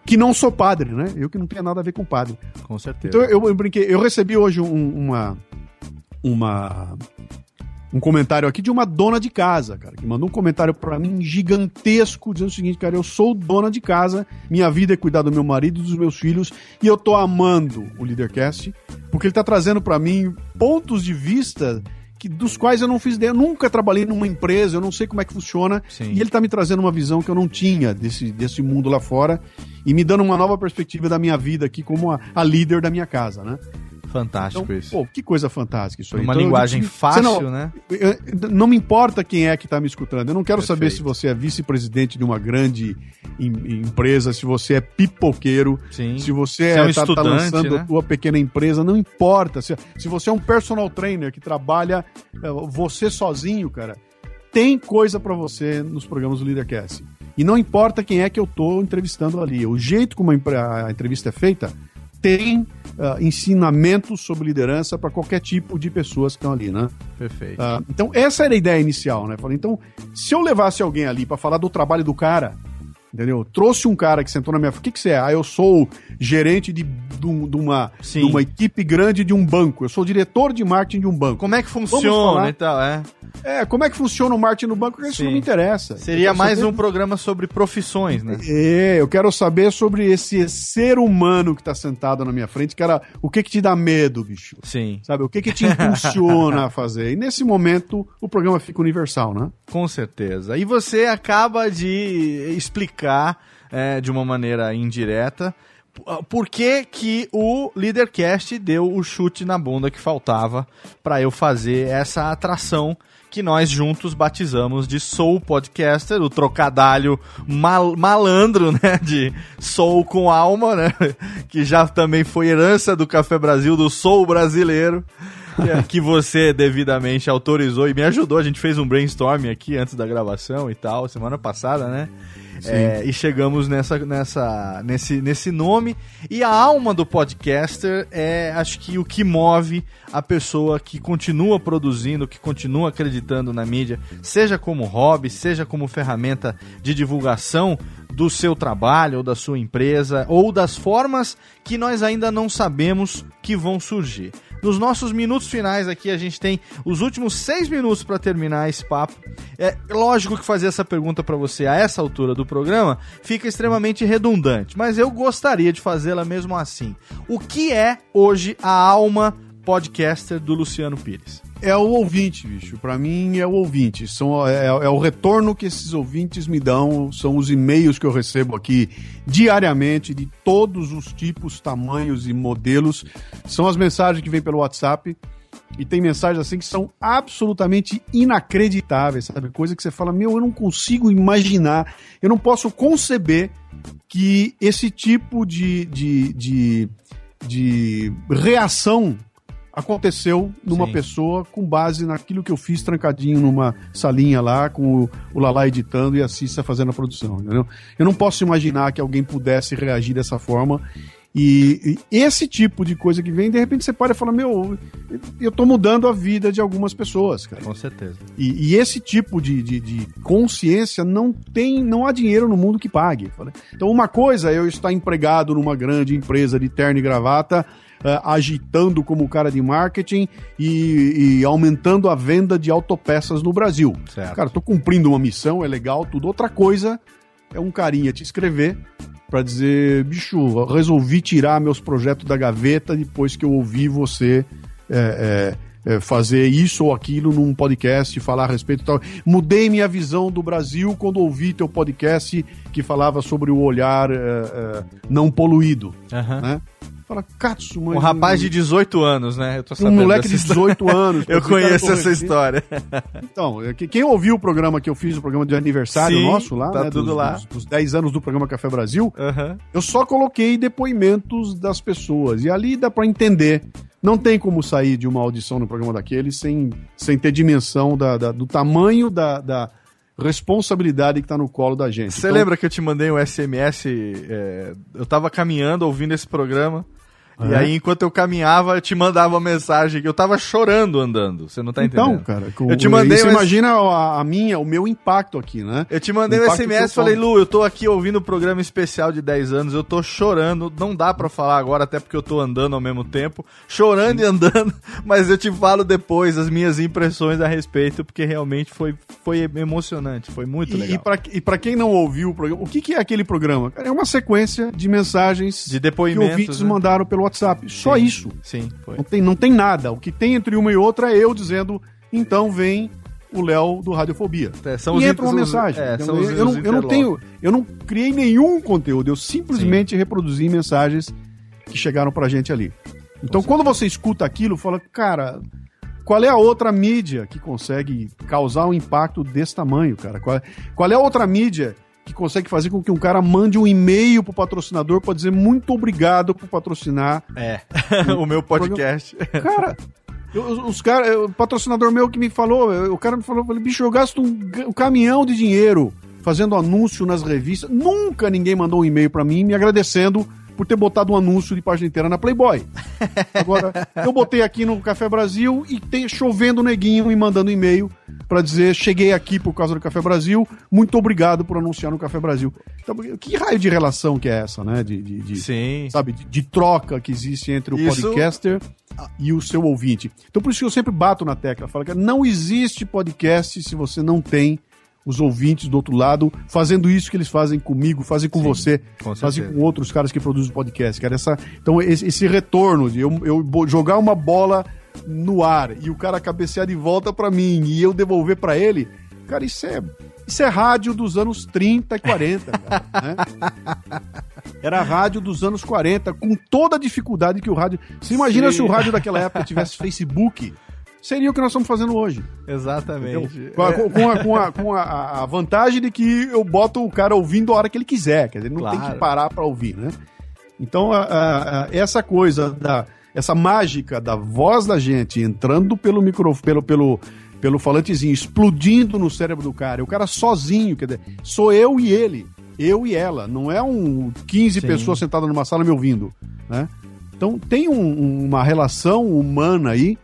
Que não sou padre, né? Eu que não tenho nada a ver com padre. Com certeza. Então eu, eu brinquei. Eu recebi hoje um, uma. Uma um comentário aqui de uma dona de casa, cara, que mandou um comentário para mim gigantesco, dizendo o seguinte, cara, eu sou dona de casa, minha vida é cuidar do meu marido e dos meus filhos, e eu tô amando o Leadercast, porque ele tá trazendo para mim pontos de vista que, dos quais eu não fiz ideia. Eu nunca trabalhei numa empresa, eu não sei como é que funciona. Sim. E ele tá me trazendo uma visão que eu não tinha desse, desse mundo lá fora e me dando uma nova perspectiva da minha vida aqui como a, a líder da minha casa, né? Fantástico então, isso. Pô, que coisa fantástica isso aí. Uma então, linguagem fácil, não, né? não me importa quem é que está me escutando. Eu não quero Perfeito. saber se você é vice-presidente de uma grande empresa, se você é pipoqueiro, Sim. se você está é, um tá, tá lançando né? a tua pequena empresa, não importa. Se, se você é um personal trainer que trabalha é, você sozinho, cara, tem coisa para você nos programas do Leadercast. E não importa quem é que eu tô entrevistando ali. O jeito como a entrevista é feita tem uh, ensinamentos sobre liderança para qualquer tipo de pessoas que estão ali, né? Perfeito. Uh, então, essa era a ideia inicial, né? Falei, então, se eu levasse alguém ali para falar do trabalho do cara, entendeu? Trouxe um cara que sentou na minha frente. O que, que você é? Ah, eu sou gerente de, de, de uma, de uma equipe grande de um banco. Eu sou diretor de marketing de um banco. Como é que funciona e tal, é? É, como é que funciona o marketing no banco? Isso Sim. não me interessa. Seria mais saber... um programa sobre profissões, né? É, eu quero saber sobre esse ser humano que tá sentado na minha frente, cara, o que que te dá medo, bicho? Sim. Sabe, o que que te impulsiona a fazer? E nesse momento, o programa fica universal, né? Com certeza. E você acaba de explicar é, de uma maneira indireta por que, que o Leadercast deu o chute na bunda que faltava para eu fazer essa atração que nós juntos batizamos de Soul Podcaster, o trocadalho mal, malandro, né, de Soul com alma, né, que já também foi herança do Café Brasil, do Soul brasileiro, que você devidamente autorizou e me ajudou. A gente fez um brainstorming aqui antes da gravação e tal, semana passada, né? É, e chegamos nessa, nessa, nesse, nesse nome. E a alma do podcaster é, acho que, o que move a pessoa que continua produzindo, que continua acreditando na mídia, seja como hobby, seja como ferramenta de divulgação do seu trabalho ou da sua empresa ou das formas que nós ainda não sabemos que vão surgir. Nos nossos minutos finais aqui, a gente tem os últimos seis minutos para terminar esse papo. É lógico que fazer essa pergunta para você a essa altura do programa fica extremamente redundante, mas eu gostaria de fazê-la mesmo assim. O que é hoje a alma podcaster do Luciano Pires? É o ouvinte, bicho. Para mim é o ouvinte. São, é, é, o retorno que esses ouvintes me dão, são os e-mails que eu recebo aqui diariamente, de todos os tipos, tamanhos e modelos. São as mensagens que vêm pelo WhatsApp. E tem mensagens assim que são absolutamente inacreditáveis, sabe? Coisa que você fala, meu, eu não consigo imaginar, eu não posso conceber que esse tipo de, de, de, de reação aconteceu numa Sim. pessoa com base naquilo que eu fiz trancadinho numa salinha lá, com o, o Lala editando e a Cissa fazendo a produção, entendeu? Eu não posso imaginar que alguém pudesse reagir dessa forma. E, e, esse tipo de coisa que vem, de repente você para e fala: Meu, eu tô mudando a vida de algumas pessoas, cara. Com certeza. E, e esse tipo de, de, de, consciência não tem, não há dinheiro no mundo que pague. Então, uma coisa é eu estar empregado numa grande empresa de terno e gravata agitando como cara de marketing e, e, aumentando a venda de autopeças no Brasil. Certo. Cara, tô cumprindo uma missão, é legal, tudo. Outra coisa é um carinha te escrever para dizer, bicho, resolvi tirar meus projetos da gaveta depois que eu ouvi você é, é, é, fazer isso ou aquilo num podcast, falar a respeito e tal. Mudei minha visão do Brasil quando ouvi teu podcast que falava sobre o olhar é, é, não poluído, uhum. né? Fala, Katsu, mano. Um rapaz de 18 anos, né? Eu tô sabendo um moleque de 18 anos. eu conheço essa história. Então, é quem ouviu o programa que eu fiz, o programa de aniversário Sim, nosso lá, tá né, tudo dos, lá. Dos, dos 10 anos do programa Café Brasil, uhum. eu só coloquei depoimentos das pessoas. E ali dá para entender. Não tem como sair de uma audição no programa daquele sem, sem ter dimensão da, da do tamanho da, da responsabilidade que está no colo da gente. Você então... lembra que eu te mandei um SMS? É, eu estava caminhando, ouvindo esse programa. E aí, enquanto eu caminhava, eu te mandava uma mensagem que eu tava chorando andando. Você não tá então, entendendo? Então, cara, com, eu te mandei. Você imagina a, a, minha, o meu impacto aqui, né? Eu te mandei um SMS e falei, Lu, eu tô aqui ouvindo o programa especial de 10 anos, eu tô chorando. Não dá para falar agora, até porque eu tô andando ao mesmo tempo, chorando Sim. e andando, mas eu te falo depois as minhas impressões a respeito, porque realmente foi, foi emocionante, foi muito e, legal. E pra, e quem não ouviu o programa, o que, que é aquele programa? É uma sequência de mensagens de depoimentos, que ouvintes né? mandaram pelo WhatsApp. Só sim, isso. Sim, foi. Não tem, não tem nada. O que tem entre uma e outra é eu dizendo, então vem o Léo do Radiofobia. É, são e entra uma mensagem. É, então, eu, eu, não, eu não tenho. Eu não criei nenhum conteúdo, eu simplesmente sim. reproduzi mensagens que chegaram pra gente ali. Então, quando você escuta aquilo, fala, cara, qual é a outra mídia que consegue causar um impacto desse tamanho, cara? Qual, qual é a outra mídia que consegue fazer com que um cara mande um e-mail pro patrocinador para dizer muito obrigado por patrocinar. É, o meu podcast. Cara, eu, os cara, o patrocinador meu que me falou, o cara me falou, falei, bicho, eu gasto um, um caminhão de dinheiro fazendo anúncio nas revistas. Nunca ninguém mandou um e-mail para mim me agradecendo por ter botado um anúncio de página inteira na Playboy. Agora, eu botei aqui no Café Brasil e tem chovendo neguinho me mandando e-mail para dizer: cheguei aqui por causa do Café Brasil, muito obrigado por anunciar no Café Brasil. Então, que raio de relação que é essa, né? De, de, de Sim. Sabe, de, de, troca que existe entre o isso... podcaster e o seu ouvinte. Então, por isso que eu sempre bato na tecla, falo que não existe podcast se você não tem os ouvintes do outro lado fazendo isso que eles fazem comigo, fazem com Sim, você, com fazem com outros caras que produzem podcast, cara. Essa, então, esse, esse retorno de eu, eu jogar uma bola no ar e o cara cabecear de volta para mim e eu devolver para ele, cara, isso é, isso é rádio dos anos 30 e 40, cara, né? Era rádio dos anos 40, com toda a dificuldade que o rádio. Você imagina Sim. se o rádio daquela época tivesse Facebook? Seria o que nós estamos fazendo hoje. Exatamente. Com, a, com, a, com, a, com a, vantagem de que eu boto o cara ouvindo a hora que ele quiser, quer dizer, ele não claro. tem que parar para ouvir, né? Então, essa coisa da essa mágica da voz da gente entrando pelo microfone, pelo, pelo, pelo falantezinho, explodindo no cérebro do cara, o cara sozinho, quer dizer, sou eu e ele, eu e ela, não é um 15 Sim. pessoas sentadas numa sala me ouvindo, né? Então tem um, uma relação humana aí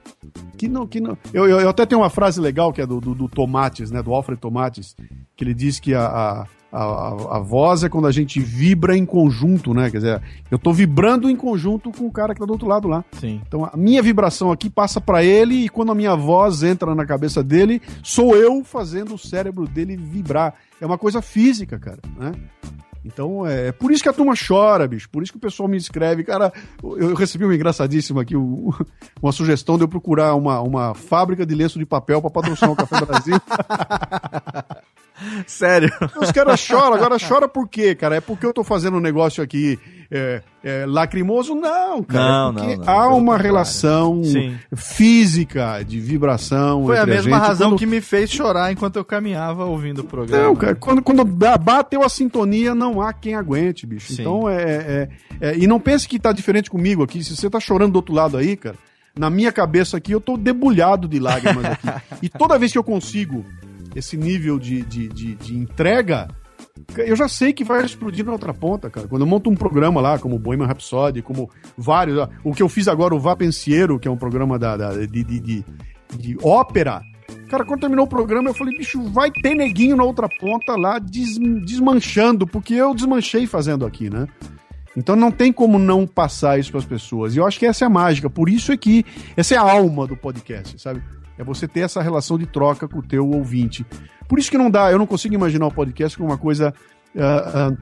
que não. Que não eu, eu, eu, até tenho uma frase legal que é do, do, do, Tomates, né? Do Alfred Tomates, que ele diz que a, a, a, a, voz é quando a gente vibra em conjunto, né? Quer dizer, eu tô vibrando em conjunto com o cara que tá do outro lado lá. Sim. Então a minha vibração aqui passa para ele e quando a minha voz entra na cabeça dele, sou eu fazendo o cérebro dele vibrar. É uma coisa física, cara, né? Então é, é por isso que a turma chora, bicho. Por isso que o pessoal me escreve. Cara, eu recebi uma engraçadíssima aqui, uma sugestão de eu procurar uma, uma fábrica de lenço de papel para patrocinar o Café Brasil. Sério? Os caras choram. Agora chora por quê, cara? É porque eu tô fazendo um negócio aqui é, é, lacrimoso? Não, cara. Não, porque não, não, há uma relação física de vibração. Foi a mesma gente. razão Quando- que me fez chorar enquanto eu caminhava ouvindo o programa. Não, cara, quando, quando bateu a sintonia, não há quem aguente, bicho. Sim. Então é, é- é- E não pense que tá diferente comigo aqui. Se você tá chorando do outro lado aí, cara, na minha cabeça aqui, eu tô debulhado de lágrimas aqui. e toda vez que eu consigo esse nível de, de, de, de entrega, eu já sei que vai explodir na outra ponta, cara. Quando eu monto um programa lá, como o Bohemian Rhapsody, como vários. O que eu fiz agora, o Vá Pensiero, que é um programa da, da- de, de, de, de ópera. Cara, quando terminou o programa, eu falei, bicho, vai ter neguinho na outra ponta lá des- desmanchando, porque eu desmanchei fazendo aqui, né? Então não tem como não passar isso para as pessoas. E eu acho que essa é a mágica. Por isso é que essa é a alma do podcast, sabe? É você ter essa relação de troca com o teu ouvinte. Por isso que não dá, eu não consigo imaginar o podcast como uma coisa ah, ah,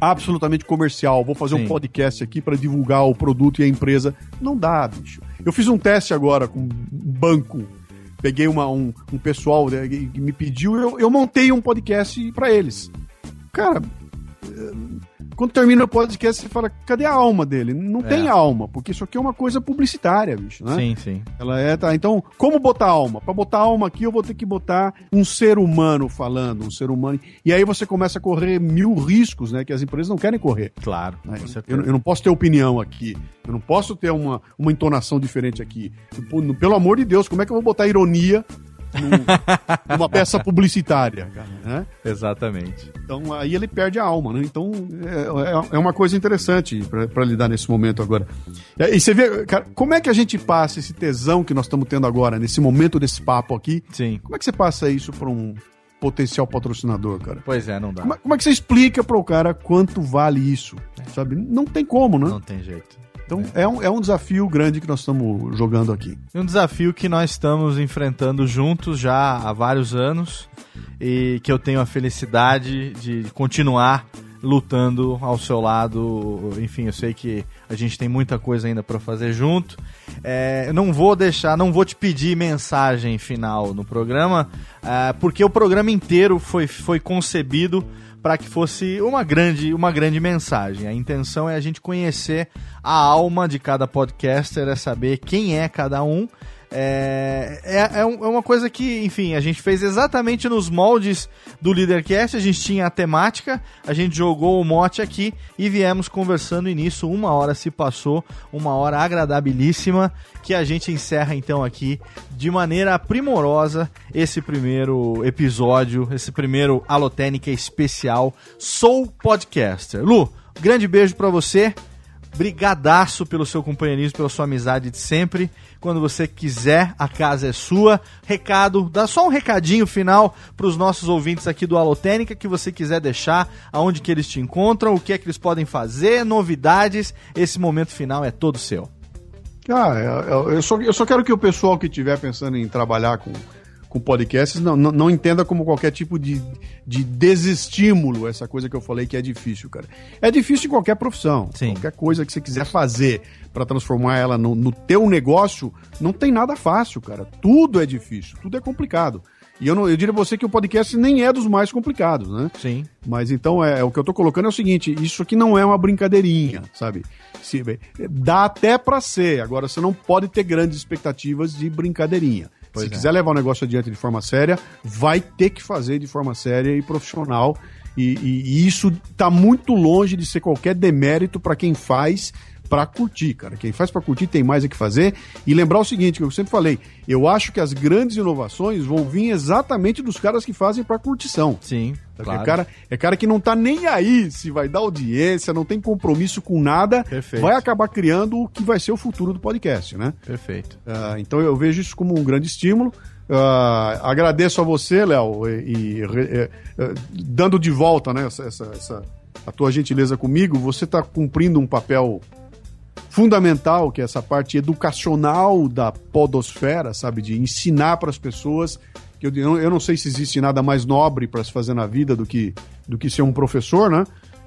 absolutamente comercial. Vou fazer Sim. um podcast aqui para divulgar o produto e a empresa. Não dá, bicho. Eu fiz um teste agora com um banco. Peguei uma, um, um pessoal né, que que me pediu, eu, eu montei um podcast para eles. Cara, quando termina o podcast, você fala, cadê a alma dele? Não É. tem alma, porque isso aqui é uma coisa publicitária, bicho, né? Sim, sim. Ela é, tá. Então, como botar alma? Para botar alma aqui, eu vou ter que botar um ser humano falando, um ser humano. E aí você começa a correr mil riscos, né? Que as empresas não querem correr. Claro, né? com certeza. Eu, eu não posso ter opinião aqui. Eu não posso ter uma, uma entonação diferente aqui. No- Pelo amor de Deus, como é que eu vou botar ironia num- numa peça publicitária, né? Exatamente. Então aí ele perde a alma, né? Então é, é- é uma coisa interessante para lidar nesse momento agora. É, E você vê, cara, como é que a gente passa esse tesão que nós estamos tendo agora, nesse momento desse papo aqui? Sim. Como é que você passa isso para um potencial patrocinador, cara? Pois é, não dá. Como é, como é que você explica para o cara quanto vale isso? Sabe? Não tem como, né? Não tem jeito. Então é um, é um desafio grande que nós estamos jogando aqui. Um desafio que nós estamos enfrentando juntos já há vários anos e que eu tenho a felicidade de continuar lutando ao seu lado. Enfim, eu sei que a gente tem muita coisa ainda para fazer junto. É, eu não vou deixar, não vou te pedir mensagem final no programa, ah, porque o programa inteiro foi, foi concebido para que fosse uma grande, uma grande mensagem. A intenção é a gente conhecer a alma de cada podcaster, é saber quem é cada um. É, é, é um- é uma coisa que, enfim, a gente fez exatamente nos moldes do Leadercast. A gente tinha a temática, a gente jogou o mote aqui e viemos conversando e nisso. Uma hora se passou, uma hora agradabilíssima, que a gente encerra então aqui de maneira primorosa esse primeiro episódio, esse primeiro Alotênica especial. Sou podcaster. Lu, grande beijo pra você. Brigadaço pelo seu companheirismo, pela sua amizade de sempre. Quando você quiser, a casa é sua. Recado, dá só um recadinho final para os nossos ouvintes aqui do Alotênica que você quiser deixar, aonde que eles te encontram, o que é que eles podem fazer, novidades. Esse momento final é todo seu. Ah, eu, eu só, eu só quero que o pessoal que estiver pensando em trabalhar com, com podcasts não, não, não entenda como qualquer tipo de, de desestímulo essa coisa que eu falei que é difícil, cara. É difícil em qualquer profissão. Sim. Qualquer coisa que você quiser fazer para transformar ela no, no teu negócio, não tem nada fácil, cara. Tudo é difícil, tudo é complicado. E eu, não, eu diria a você que o podcast nem é dos mais complicados, né? Sim. Mas então é, o que eu tô colocando é o seguinte: isso aqui não é uma brincadeirinha, sabe? Se, dá até pra ser. Agora você não pode ter grandes expectativas de brincadeirinha. Pois Se é. quiser levar o negócio adiante de forma séria, vai ter que fazer de forma séria e profissional. E, e- e isso tá muito longe de ser qualquer demérito pra quem faz pra curtir, cara. Quem faz pra curtir tem mais a que fazer. E lembrar o seguinte, que eu sempre falei, eu acho que as grandes inovações vão vir exatamente dos caras que fazem pra curtição. Sim. Sabe? Claro. É, cara, é cara que não tá nem aí se vai dar audiência, não tem compromisso com nada, Perfeito. vai acabar criando o que vai ser o futuro do podcast, né? Perfeito. Ah, então eu vejo isso como um grande estímulo. Uh, agradeço a você, Léo, e, e uh, dando de volta né, essa, essa, essa, a tua gentileza comigo, você está cumprindo um papel fundamental, que é essa parte educacional da podosfera, sabe? De ensinar para as pessoas. Que eu, eu não sei se existe nada mais nobre para se fazer na vida do que, do que ser um professor, né?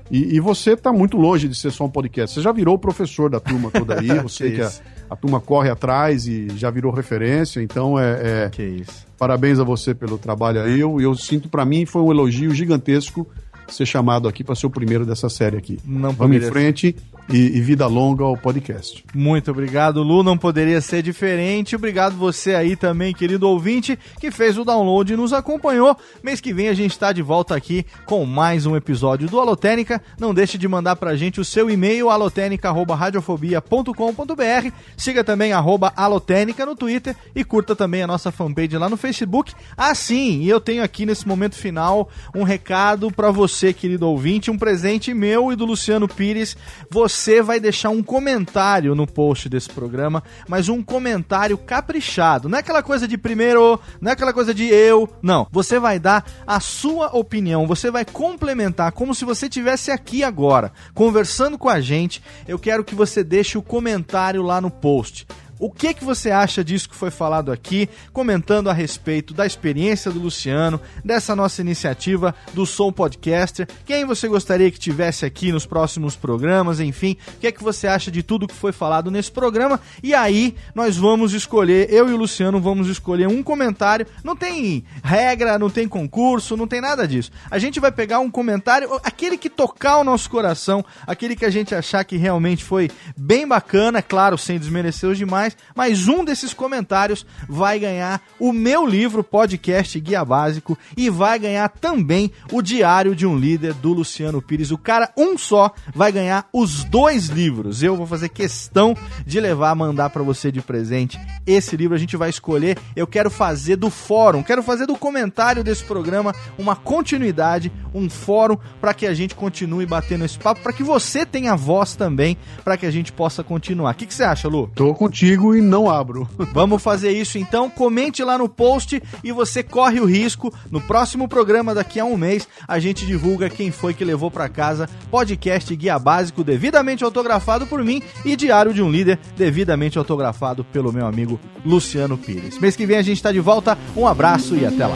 E, e você está muito longe de ser só um podcast. Você já virou o professor da turma toda aí, você que, que a, a, turma corre atrás e já virou referência, então é. é que isso. Parabéns a você pelo trabalho aí. Eu, eu sinto, para mim, foi um elogio gigantesco ser chamado aqui para ser o primeiro dessa série aqui. Não Vamos em frente e, e, vida longa ao podcast. Muito obrigado, Lu. Não poderia ser diferente. Obrigado você aí também, querido ouvinte, que fez o download e nos acompanhou. Mês que vem a gente está de volta aqui com mais um episódio do Alotênica. Não deixe de mandar pra gente o seu e-mail, alotênica.radiofobia.com.br. Siga também arroba alotênica no Twitter e curta também a nossa fanpage lá no Facebook. Ah, sim, e eu tenho aqui nesse momento final um recado para você, querido ouvinte, um presente meu e do Luciano Pires. Você você vai deixar um comentário no post desse programa, mas um comentário caprichado. Não é aquela coisa de primeiro, não é aquela coisa de eu. Não. Você vai dar a sua opinião, você vai complementar como se você tivesse aqui agora, conversando com a gente. Eu quero que você deixe o comentário lá no post. O que, que você acha disso que foi falado aqui, comentando a respeito da experiência do Luciano, dessa nossa iniciativa do Soul Podcaster? Quem você gostaria que tivesse aqui nos próximos programas? Enfim, o que é que você acha de tudo que foi falado nesse programa? E aí, nós vamos escolher, eu e o Luciano vamos escolher um comentário. Não tem regra, não tem concurso, não tem nada disso. A gente vai pegar um comentário, aquele que tocar o nosso coração, aquele que a gente achar que realmente foi bem bacana, claro, sem desmerecer os demais mais, mas um desses comentários vai ganhar o meu livro, podcast Guia Básico, e vai ganhar também o Diário de um Líder do Luciano Pires. O cara, um só, vai ganhar os dois livros. Eu vou fazer questão de levar, mandar para você de presente esse livro. A gente vai escolher. Eu quero fazer do fórum, quero fazer do comentário desse programa uma continuidade, um fórum para que a gente continue batendo esse papo, para que você tenha voz também, para que a gente possa continuar. O que, que você acha, Lu? Tô contigo e não abro. Vamos fazer isso então. Comente lá no post e você corre o risco. No próximo programa, daqui a um mês, a gente divulga quem foi que levou para casa podcast Guia Básico devidamente autografado por mim e Diário de um Líder devidamente autografado pelo meu amigo Luciano Pires. Mês que vem a gente está de volta. Um abraço e até lá.